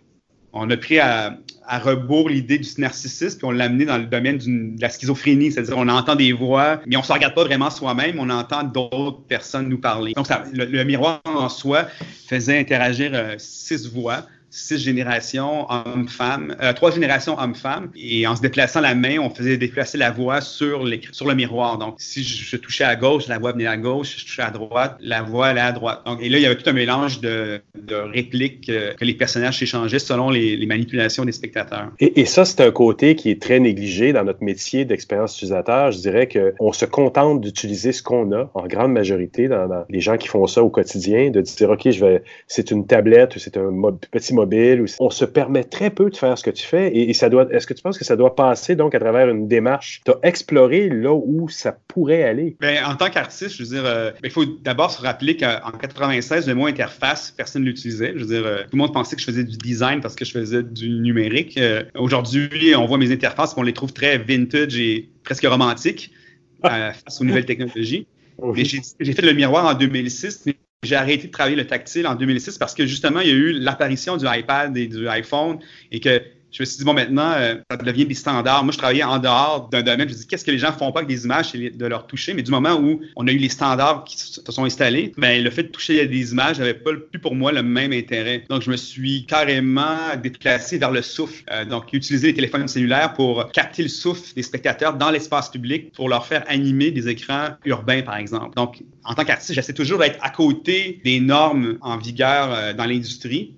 on a pris à, rebours l'idée du narcissisme, puis on l'a amené dans le domaine de la schizophrénie, c'est-à-dire on entend des voix, mais on ne se regarde pas vraiment soi-même, on entend d'autres personnes nous parler. Donc le, miroir en soi faisait interagir euh, six voix six générations hommes-femmes, euh, trois générations hommes-femmes. Et en se déplaçant la main, on faisait déplacer la voix sur, sur le miroir. Donc, si je, touchais à gauche, la voix venait à gauche. Si je touchais à droite, la voix allait à droite. Donc, et là, il y avait tout un mélange de, de répliques euh, que les personnages s'échangeaient selon les, les, manipulations des spectateurs. Et, ça, c'est un côté qui est très négligé dans notre métier d'expérience utilisateur. Je dirais qu'on se contente d'utiliser ce qu'on a en grande majorité dans, les gens qui font ça au quotidien, de dire, OK, je vais, c'est une tablette ou c'est un petit mobile. On se permet très peu de faire ce que tu fais et, ça doit. Est-ce que tu penses que ça doit passer donc à travers une démarche? Tu as exploré là où ça pourrait aller? Bien, en tant qu'artiste, je veux dire, euh, il faut d'abord se rappeler qu'en 96, le mot interface, personne ne l'utilisait. Je veux dire, euh, tout le monde pensait que je faisais du design parce que je faisais du numérique. Euh, aujourd'hui, on voit mes interfaces, on les trouve très vintage et presque romantiques (laughs) face aux nouvelles technologies. J'ai fait le miroir en 2006, j'ai arrêté de travailler le tactile en 2006 parce que justement, il y a eu l'apparition du iPad et du iPhone et que je me suis dit, bon, maintenant, euh, ça devient des standards. Moi, je travaillais en dehors d'un domaine. Je me dis, qu'est-ce que les gens font pas avec des images, c'est de leur toucher? Mais du moment où on a eu les standards qui se sont installés, ben, le fait de toucher des images n'avait pas plus pour moi le même intérêt. Donc, je me suis carrément déplacé vers le souffle. Euh, donc, utiliser les téléphones cellulaires pour capter le souffle des spectateurs dans l'espace public pour leur faire animer des écrans urbains, par exemple. Donc, en tant qu'artiste, j'essaie toujours d'être à côté des normes en vigueur euh, dans l'industrie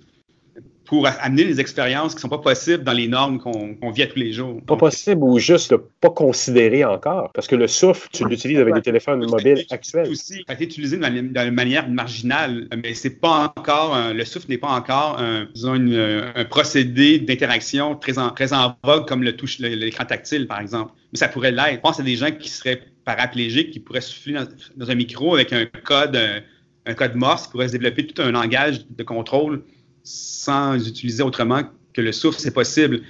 pour amener des expériences qui ne sont pas possibles dans les normes qu'on vit à tous les jours. Pas possible ou juste pas considéré encore. Parce que le souffle, tu l'utilises avec des téléphones mobiles actuels. Aussi, ça a été utilisé d'une manière marginale, mais c'est pas encore, le souffle n'est pas encore un, disons, un procédé d'interaction très en, très en vogue comme le touche l'écran tactile, par exemple. Mais ça pourrait l'être. Je pense à des gens qui seraient paraplégiques, qui pourraient souffler dans, un micro avec un code, un, un code Morse, qui pourraient se développer tout un langage de contrôle sans utiliser autrement que le souffle, c'est possible.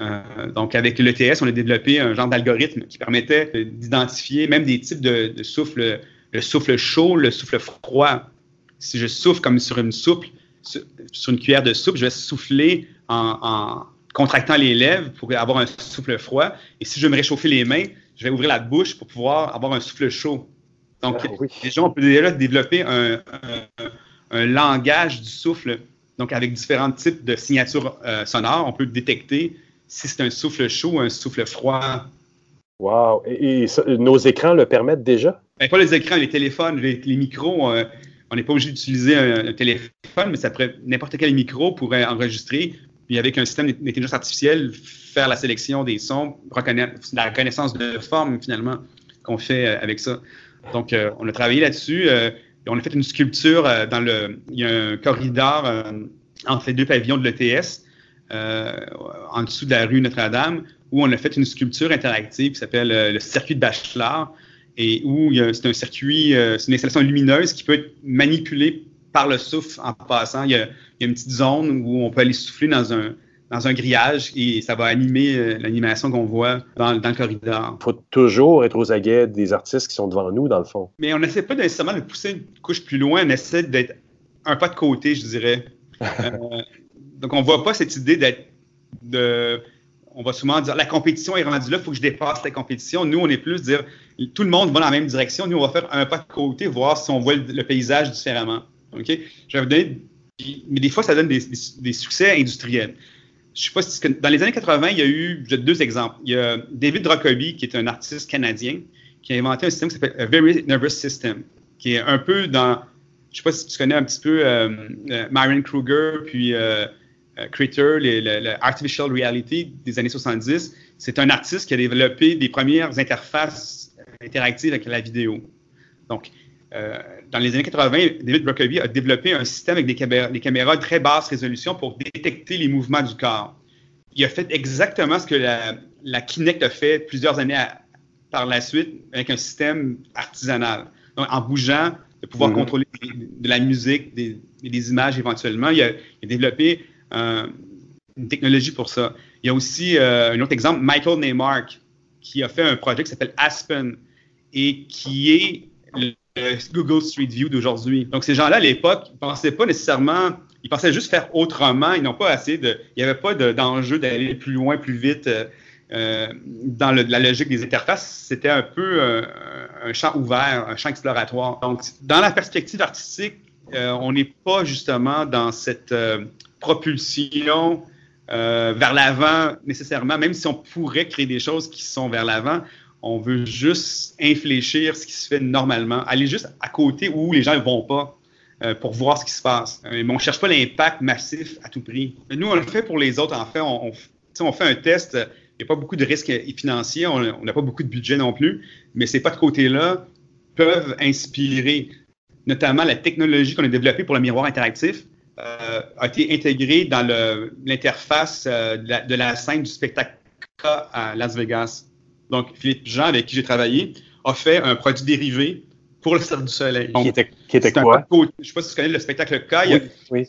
Euh, donc, avec l'ETS, on a développé un genre d'algorithme qui permettait d'identifier même des types de, souffle, le souffle chaud, le souffle froid. Si je souffle comme sur une soupe, sur une cuillère de soupe, je vais souffler en, contractant les lèvres pour avoir un souffle froid. Et si je veux me réchauffer les mains, je vais ouvrir la bouche pour pouvoir avoir un souffle chaud. Donc, ah déjà, on peut déjà développer un langage du souffle donc, avec différents types de signatures euh, sonores, on peut détecter si c'est un souffle chaud ou un souffle froid. Wow! Et, nos écrans le permettent déjà? Ben, pas les écrans, les téléphones, les, micros. Euh, on n'est pas obligé d'utiliser un, téléphone, mais ça pourrait n'importe quel micro pourrait enregistrer, puis avec un système d'intelligence artificielle, faire la sélection des sons, la reconnaissance de forme finalement qu'on fait euh, avec ça. Donc, on a travaillé là-dessus on a fait une sculpture euh, dans le. Il y a un corridor euh, entre les deux pavillons de l'ETS, euh, en dessous de la rue Notre-Dame, où on a fait une sculpture interactive qui s'appelle le circuit de Bachelard, et où c'est un circuit, c'est une installation lumineuse qui peut être manipulée par le souffle en passant. Il y, a, une petite zone où on peut aller souffler dans un, dans un grillage et ça va animer l'animation qu'on voit dans, dans, le corridor. Il faut toujours être aux aguets des artistes qui sont devant nous, dans le fond. Mais on n'essaie pas nécessairement de pousser une couche plus loin, on essaie d'être un pas de côté, je dirais. (laughs) Euh, donc, on ne voit pas cette idée d'être de. On va souvent dire la compétition est rendue là, il faut que je dépasse la compétition. Nous, on est plus dire tout le monde va dans la même direction. Nous, on va faire un pas de côté, voir si on voit le, paysage différemment. OK? Je vais vous donner. Mais des fois, ça donne des succès industriels je sais pas si dans les années 80, il y a eu deux exemples. Il y a David Rockaby, qui est un artiste canadien, qui a inventé un système qui s'appelle Very Nervous System, qui est un peu dans, je sais pas si tu connais un petit peu euh, euh Myron Kruger, puis euh, euh Critter, l'artificial reality des années 70. C'est un artiste qui a développé des premières interfaces interactives avec la vidéo. Donc, euh, dans les années 80, David Brockovy a développé un système avec des caméras, des caméras de très basse résolution pour détecter les mouvements du corps. Il a fait exactement ce que la, la Kinect a fait plusieurs années par la suite avec un système artisanal. Donc, en bougeant, de pouvoir mm-hmm. contrôler de la musique, des, des images éventuellement. Il a, développé euh, une technologie pour ça. Il y a aussi euh, un autre exemple, Michael Neymark, qui a fait un projet qui s'appelle Aspen et qui est Google Street View d'aujourd'hui. Donc, ces gens-là, à l'époque, ils pensaient pas nécessairement, ils pensaient juste faire autrement. Ils n'ont pas assez de, il n'y avait pas d'enjeu d'aller plus loin, plus vite. Euh, dans la logique des interfaces, c'était un peu un champ ouvert, un champ exploratoire. Donc, dans la perspective artistique, on n'est pas justement dans cette propulsion vers l'avant nécessairement, même si on pourrait créer des choses qui sont vers l'avant, on veut juste infléchir ce qui se fait normalement, aller juste à côté où les gens ne vont pas euh, pour voir ce qui se passe. Euh, mais on ne cherche pas l'impact massif à tout prix. Nous, on le fait pour les autres. En fait, on, fait un test. Il n'y a pas beaucoup de risques financiers. On n'a pas beaucoup de budget non plus. Mais ces pas de côté-là peuvent inspirer. Notamment la technologie qu'on a développée pour le miroir interactif euh, a été intégrée dans l'interface de, la scène du spectacle à Las Vegas. Donc, Philippe Jean, avec qui j'ai travaillé, a fait un produit dérivé pour le Cercle du Soleil. qui était, qui était quoi? je ne sais pas si tu connais le spectacle K.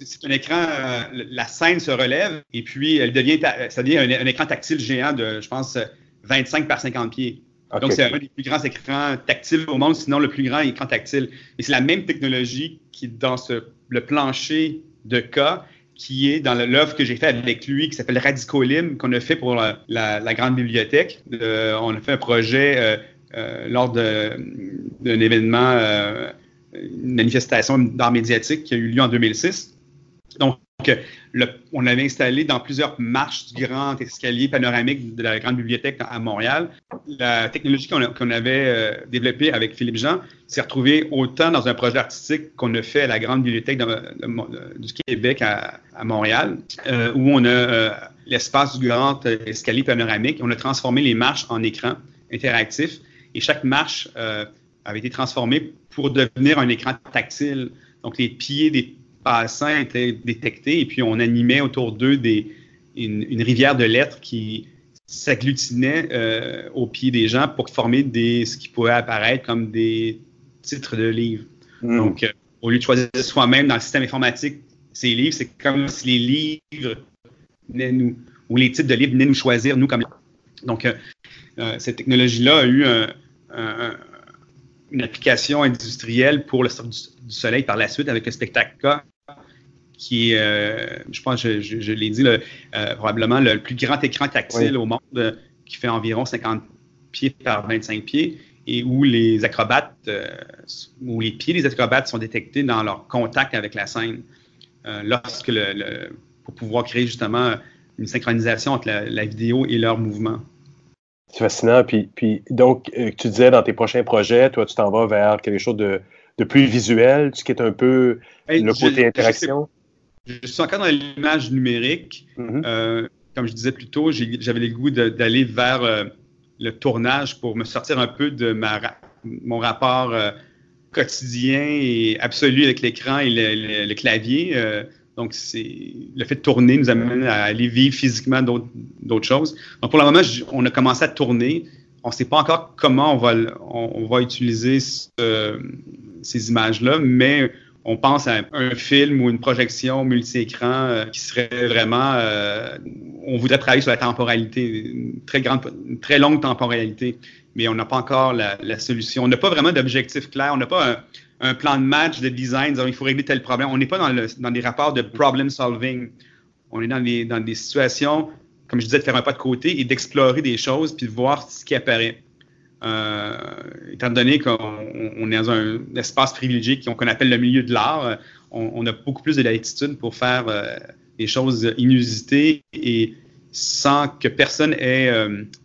C'est un écran, euh, la scène se relève et puis elle devient, ça devient un, écran tactile géant de, je pense, 25 par 50 pieds. Donc, c'est un des plus grands écrans tactiles au monde, sinon le plus grand écran tactile. Et c'est la même technologie qui, dans ce, le plancher de K, qui est dans l'œuvre que j'ai fait avec lui, qui s'appelle Radicolim, qu'on a fait pour la, grande bibliothèque. on a fait un projet euh, euh, lors d'un événement, euh, une manifestation d'art médiatique qui a eu lieu en 2006. Donc, on avait installé dans plusieurs marches du grand escalier panoramique de la grande bibliothèque à Montréal. La technologie qu'on avait euh, développée avec Philippe Jean s'est retrouvée autant dans un projet artistique qu'on a fait à la grande bibliothèque du Québec à, Montréal, euh, où on a euh, l'espace du grand escalier panoramique. On a transformé les marches en écran interactif et chaque marche avait été transformée pour devenir un écran tactile. Donc, les pieds des passants étaient détectés et puis on animait autour d'eux une, rivière de lettres qui s'agglutinait euh, au pied des gens pour former des, ce qui pourrait apparaître comme des titres de livres. Hmm. Donc, euh, au lieu de choisir soi-même dans le système informatique ces livres, c'est comme si les livres venaient nous, ou les titres de livres venaient nous choisir, nous comme. Donc, euh, cette technologie-là a eu une application industrielle pour le du, soleil par la suite avec le spectacle qui est, euh, je pense, je, je, l'ai dit, euh, probablement le plus grand écran tactile au monde, euh, qui fait environ 50 pieds par 25 pieds, et où les acrobates, où les pieds des acrobates sont détectés dans leur contact avec la scène, lorsque le, pour pouvoir créer justement une synchronisation entre la, vidéo et leur mouvement. C'est fascinant. Puis, puis donc, tu disais dans tes prochains projets, toi, tu t'en vas vers quelque chose de, de plus visuel, ce qui est un peu le côté interaction? Je suis encore dans l'image numérique. Mm-hmm. Euh, comme je disais plus tôt, j'avais le goût d'aller vers euh, le tournage pour me sortir un peu de ma, mon rapport euh, quotidien et absolu avec l'écran et le, clavier. donc, c'est le fait de tourner nous amène à aller vivre physiquement d'autres choses. Donc, pour le moment, on a commencé à tourner. On ne sait pas encore comment on va, on, va utiliser ces images-là, mais on pense à un film ou une projection multi-écran euh, qui serait vraiment. Euh, on voudrait travailler sur la temporalité, une très grande, très longue temporalité, mais on n'a pas encore la, solution. On n'a pas vraiment d'objectif clair. On n'a pas un, plan de match de design disant il faut régler tel problème. On n'est pas dans, le, dans des rapports de problem solving. On est dans, les, dans des situations, comme je disais, de faire un pas de côté et d'explorer des choses puis de voir ce qui apparaît. Euh, étant donné qu'on est dans un espace privilégié qu'on appelle le milieu de l'art, euh, on, a beaucoup plus de latitude pour faire euh, des choses inusitées et sans que personne ait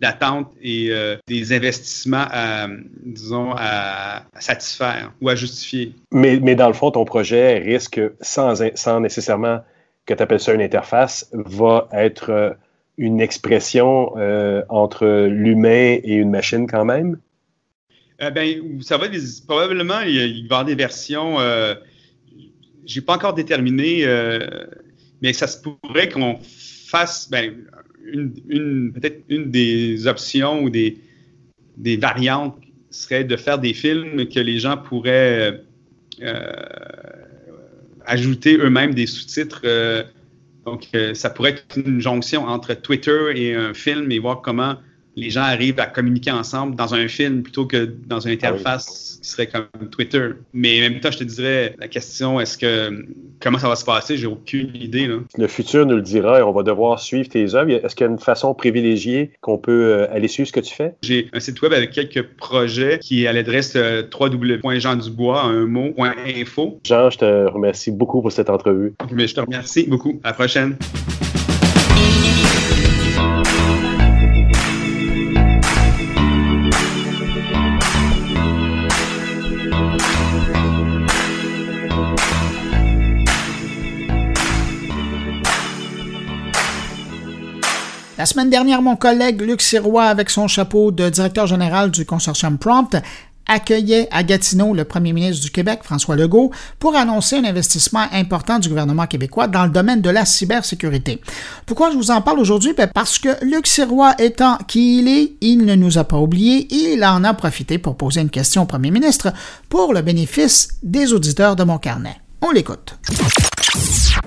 d'attente et des investissements à, disons, à, satisfaire ou à justifier. Mais, mais, dans le fond, ton projet risque, sans, sans nécessairement que tu appelles ça une interface, va être une expression euh, entre l'humain et une machine quand même? Euh, ben, ça va probablement, il, va y avoir des versions, euh, je n'ai pas encore déterminé, mais ça se pourrait qu'on fasse, ben, une, peut-être une des options ou des, des variantes serait de faire des films que les gens pourraient ajouter eux-mêmes des sous-titres donc, euh, ça pourrait être une jonction entre Twitter et un film et voir comment les gens arrivent à communiquer ensemble dans un film plutôt que dans une interface qui serait comme Twitter. Mais en même temps, je te dirais, la question, est-ce que comment ça va se passer, j'ai aucune idée. Là. Le futur nous le dira et on va devoir suivre tes œuvres. Est-ce qu'il y a une façon privilégiée qu'on peut euh, aller suivre ce que tu fais? J'ai un site web avec quelques projets qui est à l'adresse euh, www.jeandubois, un mot, .info. Jean, je te remercie beaucoup pour cette entrevue. Mais je te remercie beaucoup. À la prochaine. La semaine dernière, mon collègue Luc Sirois, avec son chapeau de directeur général du consortium Prompt, accueillait à Gatineau le premier ministre du Québec, François Legault, pour annoncer un investissement important du gouvernement québécois dans le domaine de la cybersécurité. Pourquoi je vous en parle aujourd'hui? Ben, parce que Luc Sirois étant qui il est, il ne nous a pas oubliés, il en a profité pour poser une question au premier ministre pour le bénéfice des auditeurs de mon carnet. On l'écoute.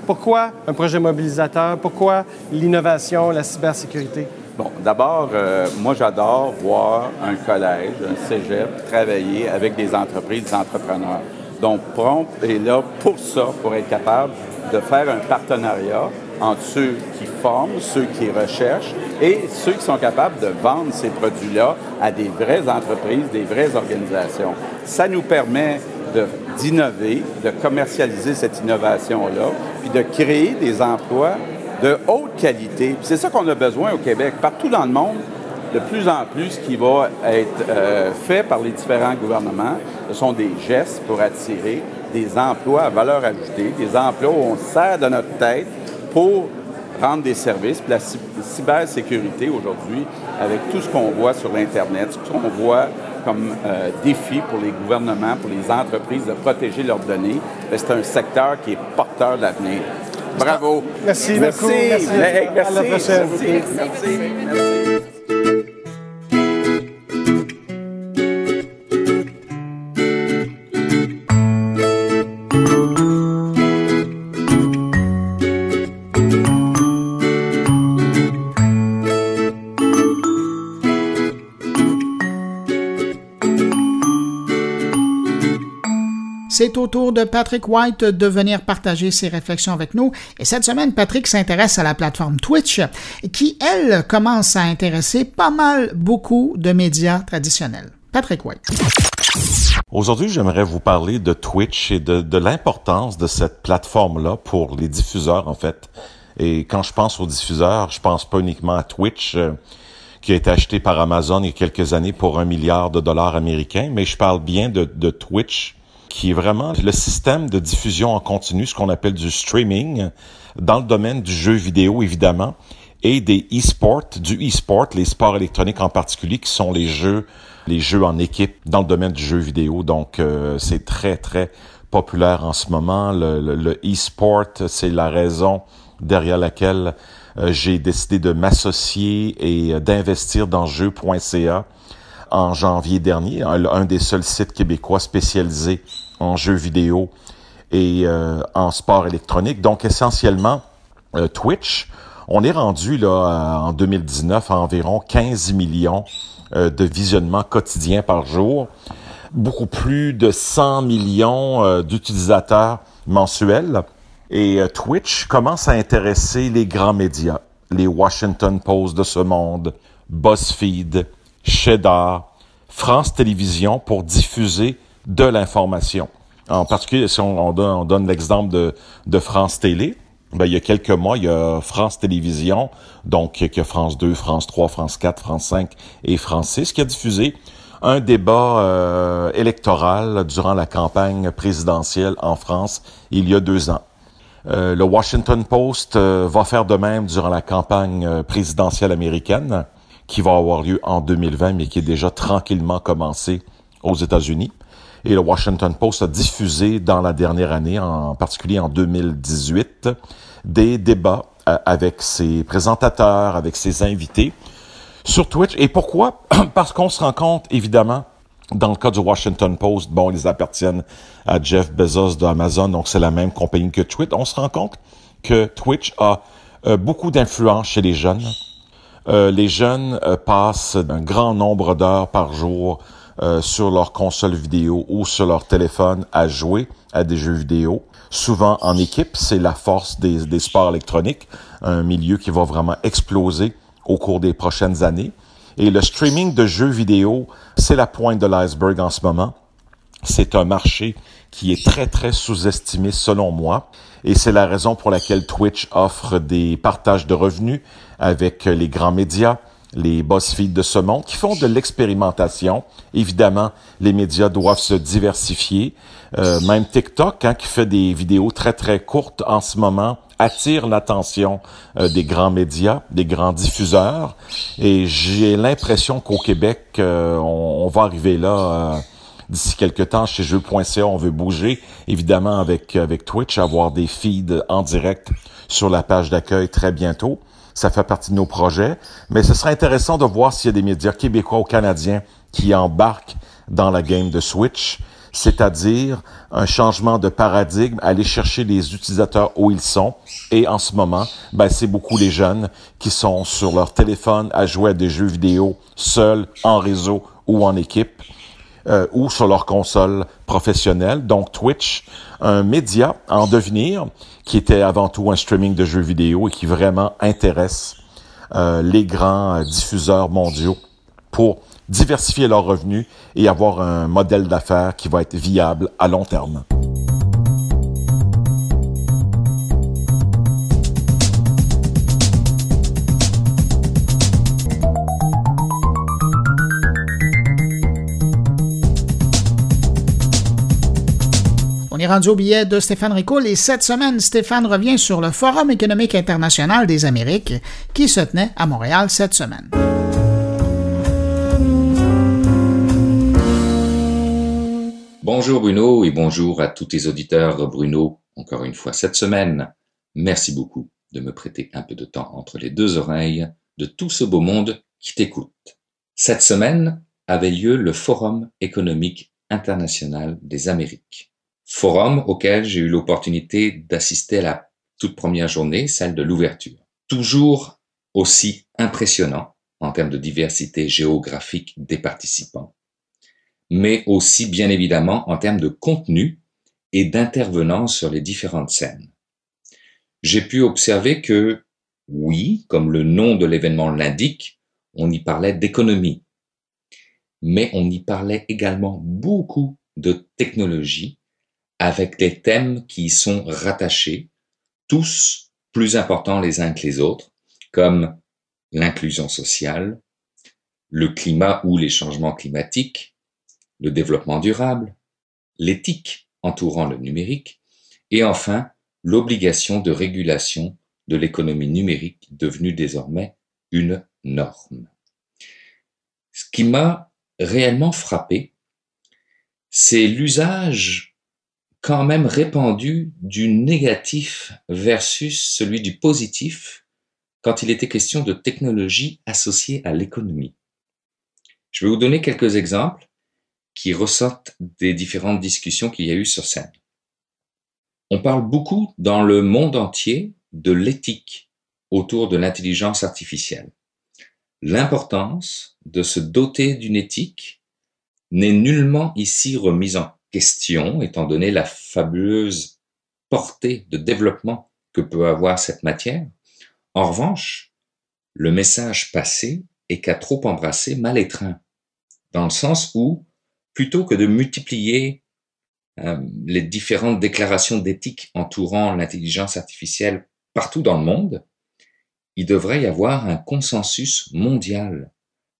Pourquoi un projet mobilisateur? Pourquoi l'innovation, la cybersécurité? Bon, d'abord, euh, moi, j'adore voir un collège, un cégep, travailler avec des entreprises, des entrepreneurs. Donc, Prompt est là pour ça, pour être capable de faire un partenariat entre ceux qui forment, ceux qui recherchent et ceux qui sont capables de vendre ces produits-là à des vraies entreprises, des vraies organisations. Ça nous permet d'innover, de, commercialiser cette innovation-là, puis de créer des emplois de haute qualité. C'est ça qu'on a besoin au Québec. Partout dans le monde, de plus en plus, ce qui va être euh, fait par les différents gouvernements, ce sont des gestes pour attirer des emplois à valeur ajoutée, des emplois où on sert de notre tête pour rendre des services. Puis la cybersécurité aujourd'hui, avec tout ce qu'on voit sur l'Internet, ce qu'on voit comme euh, défi pour les gouvernements, pour les entreprises de protéger leurs données, c'est un secteur qui est porteur de l'avenir. Bravo. Merci, merci. Merci. merci. La prochaine. merci. C'est au tour de Patrick White de venir partager ses réflexions avec nous. Et cette semaine, Patrick s'intéresse à la plateforme Twitch, qui, elle, commence à intéresser pas mal beaucoup de médias traditionnels. Patrick White. Aujourd'hui, j'aimerais vous parler de Twitch et de, de l'importance de cette plateforme-là pour les diffuseurs, en fait. Et quand je pense aux diffuseurs, je pense pas uniquement à Twitch, euh, qui a été acheté par Amazon il y a quelques années pour un milliard de dollars américains, mais je parle bien de, de Twitch, qui est vraiment le système de diffusion en continu, ce qu'on appelle du streaming, dans le domaine du jeu vidéo, évidemment, et des e-sports, du e-sport, les sports électroniques en particulier, qui sont les jeux, les jeux en équipe dans le domaine du jeu vidéo. Donc, euh, c'est très, très populaire en ce moment. Le, e-sport, c'est la raison derrière laquelle euh, j'ai décidé de m'associer et euh, d'investir dans jeux.ca en janvier dernier, un, des seuls sites québécois spécialisés en jeux vidéo et euh, en sport électronique. Donc essentiellement, euh, Twitch, on est rendu là en 2019 à environ 15 millions euh, de visionnements quotidiens par jour, beaucoup plus de 100 millions d'utilisateurs mensuels. Et Twitch commence à intéresser les grands médias, les Washington Post de ce monde, BuzzFeed, Cheddar, France Télévisions pour diffuser de l'information. En particulier, si on, donne, l'exemple de, France Télé, ben, il y a quelques mois, il y a France Télévisions, donc il y a France 2, France 3, France 4, France 5 et France 6, qui a diffusé un débat euh, électoral durant la campagne présidentielle en France il y a deux ans. Euh, le Washington Post euh, va faire de même durant la campagne présidentielle américaine qui va avoir lieu en 2020, mais qui est déjà tranquillement commencé aux États-Unis. Et le Washington Post a diffusé dans la dernière année, en particulier en 2018, des débats euh, avec ses présentateurs, avec ses invités sur Twitch. Et pourquoi? (clears throat) Parce qu'on se rend compte, évidemment, dans le cas du Washington Post, bon, ils appartiennent à Jeff Bezos d'Amazon, donc c'est la même compagnie que Twitch. On se rend compte que Twitch a euh, beaucoup d'influence chez les jeunes euh, les jeunes passent un grand nombre d'heures par jour euh, sur leur console vidéo ou sur leur téléphone à jouer à des jeux vidéo. Souvent en équipe, c'est la force des, des sports électroniques, un milieu qui va vraiment exploser au cours des prochaines années. Et le streaming de jeux vidéo, c'est la pointe de l'iceberg en ce moment. C'est un marché qui est très, très sous-estimé selon moi. Et c'est la raison pour laquelle Twitch offre des partages de revenus avec les grands médias, les BuzzFeed de ce monde, qui font de l'expérimentation. Évidemment, les médias doivent se diversifier. Euh, même TikTok, hein, qui fait des vidéos très, très courtes en ce moment, attire l'attention euh, des grands médias, des grands diffuseurs. Et j'ai l'impression qu'au Québec, euh, on, on, va arriver là d'ici quelques temps chez jeux.ca, on veut bouger, évidemment avec, avec Twitch, avoir des feeds en direct sur la page d'accueil très bientôt. Ça fait partie de nos projets, mais ce serait intéressant de voir s'il y a des médias québécois ou canadiens qui embarquent dans la game de Switch, c'est-à-dire un changement de paradigme, aller chercher les utilisateurs où ils sont. Et en ce moment, ben, c'est beaucoup les jeunes qui sont sur leur téléphone à jouer à des jeux vidéo seuls, en réseau ou en équipe euh, ou sur leur console professionnelle. Donc Twitch, un média en devenir qui était avant tout un streaming de jeux vidéo et qui vraiment intéresse euh, les grands euh, diffuseurs mondiaux pour diversifier leurs revenus et avoir un modèle d'affaires qui va être viable à long terme. Est rendu au billet de Stéphane Ricoul et cette semaine, Stéphane revient sur le Forum économique international des Amériques qui se tenait à Montréal cette semaine. Bonjour Bruno et bonjour à tous tes auditeurs. Bruno, encore une fois cette semaine, merci beaucoup de me prêter un peu de temps entre les deux oreilles de tout ce beau monde qui t'écoute. Cette semaine avait lieu le Forum économique international des Amériques forum auquel j'ai eu l'opportunité d'assister à la toute première journée, celle de l'ouverture. Toujours aussi impressionnant en termes de diversité géographique des participants, mais aussi bien évidemment en termes de contenu et d'intervenants sur les différentes scènes. J'ai pu observer que, oui, comme le nom de l'événement l'indique, on y parlait d'économie, mais on y parlait également beaucoup de technologie avec des thèmes qui y sont rattachés, tous plus importants les uns que les autres, comme l'inclusion sociale, le climat ou les changements climatiques, le développement durable, l'éthique entourant le numérique, et enfin l'obligation de régulation de l'économie numérique devenue désormais une norme. Ce qui m'a réellement frappé, c'est l'usage quand même répandu du négatif versus celui du positif quand il était question de technologie associée à l'économie. Je vais vous donner quelques exemples qui ressortent des différentes discussions qu'il y a eu sur scène. On parle beaucoup dans le monde entier de l'éthique autour de l'intelligence artificielle. L'importance de se doter d'une éthique n'est nullement ici remise en question, étant donné la fabuleuse portée de développement que peut avoir cette matière. En revanche, le message passé est qu'à trop embrasser, mal étreint, dans le sens où, plutôt que de multiplier euh, les différentes déclarations d'éthique entourant l'intelligence artificielle partout dans le monde, il devrait y avoir un consensus mondial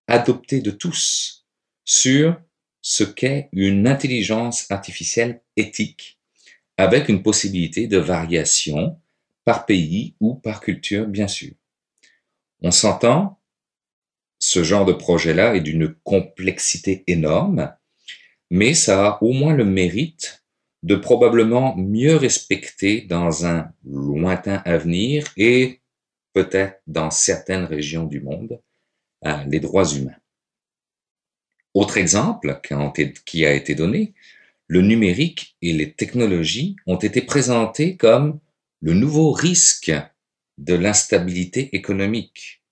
adopté de tous sur ce qu'est une intelligence artificielle éthique, avec une possibilité de variation par pays ou par culture, bien sûr. On s'entend, ce genre de projet-là est d'une complexité énorme, mais ça a au moins le mérite de probablement mieux respecter dans un lointain avenir et peut-être dans certaines régions du monde euh, les droits humains. Autre exemple qui a été donné, le numérique et les technologies ont été présentés comme le nouveau risque de l'instabilité économique,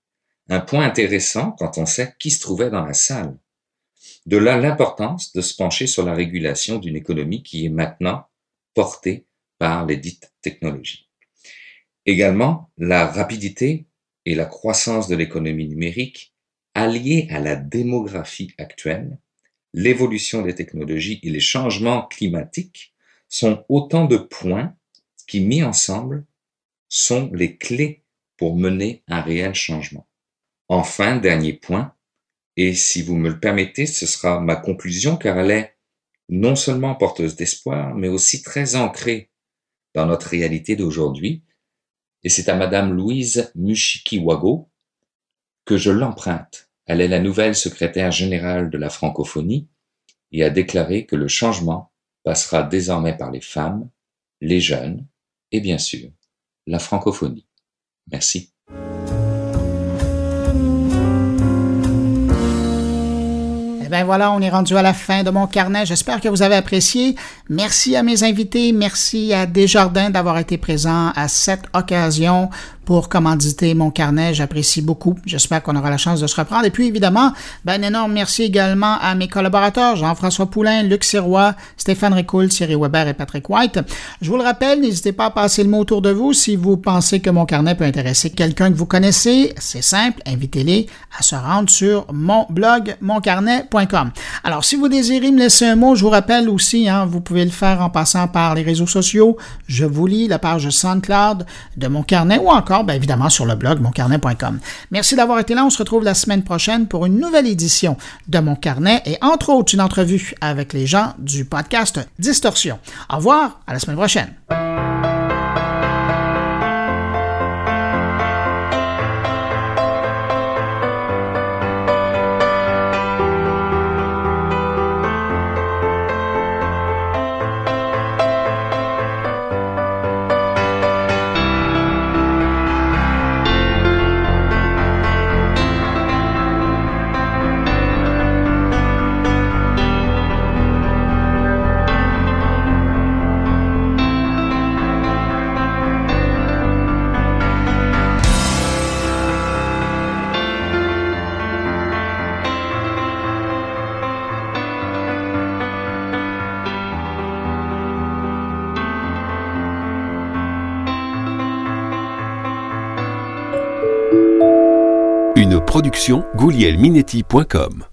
Un point intéressant quand on sait qui se trouvait dans la salle. De là l'importance de se pencher sur la régulation d'une économie qui est maintenant portée par les dites technologies. Également, la rapidité et la croissance de l'économie numérique, alliées à la démographie actuelle, l'évolution des technologies et les changements climatiques, sont autant de points qui, mis ensemble, sont les clés pour mener un réel changement. Enfin, dernier point, et si vous me le permettez, ce sera ma conclusion car elle est non seulement porteuse d'espoir, mais aussi très ancrée dans notre réalité d'aujourd'hui. Et c'est à Madame Louise Mushikiwago que je l'emprunte. Elle est la nouvelle secrétaire générale de la francophonie et a déclaré que le changement passera désormais par les femmes, les jeunes et bien sûr la francophonie. Merci. ben voilà, on est rendu à la fin de mon carnet. J'espère que vous avez apprécié. Merci à mes invités. Merci à Desjardins d'avoir été présent à cette occasion pour commanditer mon carnet. J'apprécie beaucoup. J'espère qu'on aura la chance de se reprendre. Et puis, évidemment, ben, un énorme merci également à mes collaborateurs, Jean-François Poulain, Luc Sirois, Stéphane Ricoul, Thierry Weber et Patrick White. Je vous le rappelle, n'hésitez pas à passer le mot autour de vous si vous pensez que mon carnet peut intéresser quelqu'un que vous connaissez. C'est simple, invitez-les à se rendre sur mon blog, moncarnet.com. Alors, si vous désirez me laisser un mot, je vous rappelle aussi, hein, vous pouvez le faire en passant par les réseaux sociaux. Je vous lis la page SoundCloud de mon carnet ou bien évidemment sur le blog moncarnet.com. Merci d'avoir été là. On se retrouve la semaine prochaine pour une nouvelle édition de Mon Carnet et entre autres une entrevue avec les gens du podcast Distorsion. Au revoir, à la semaine prochaine. goulielminetti.com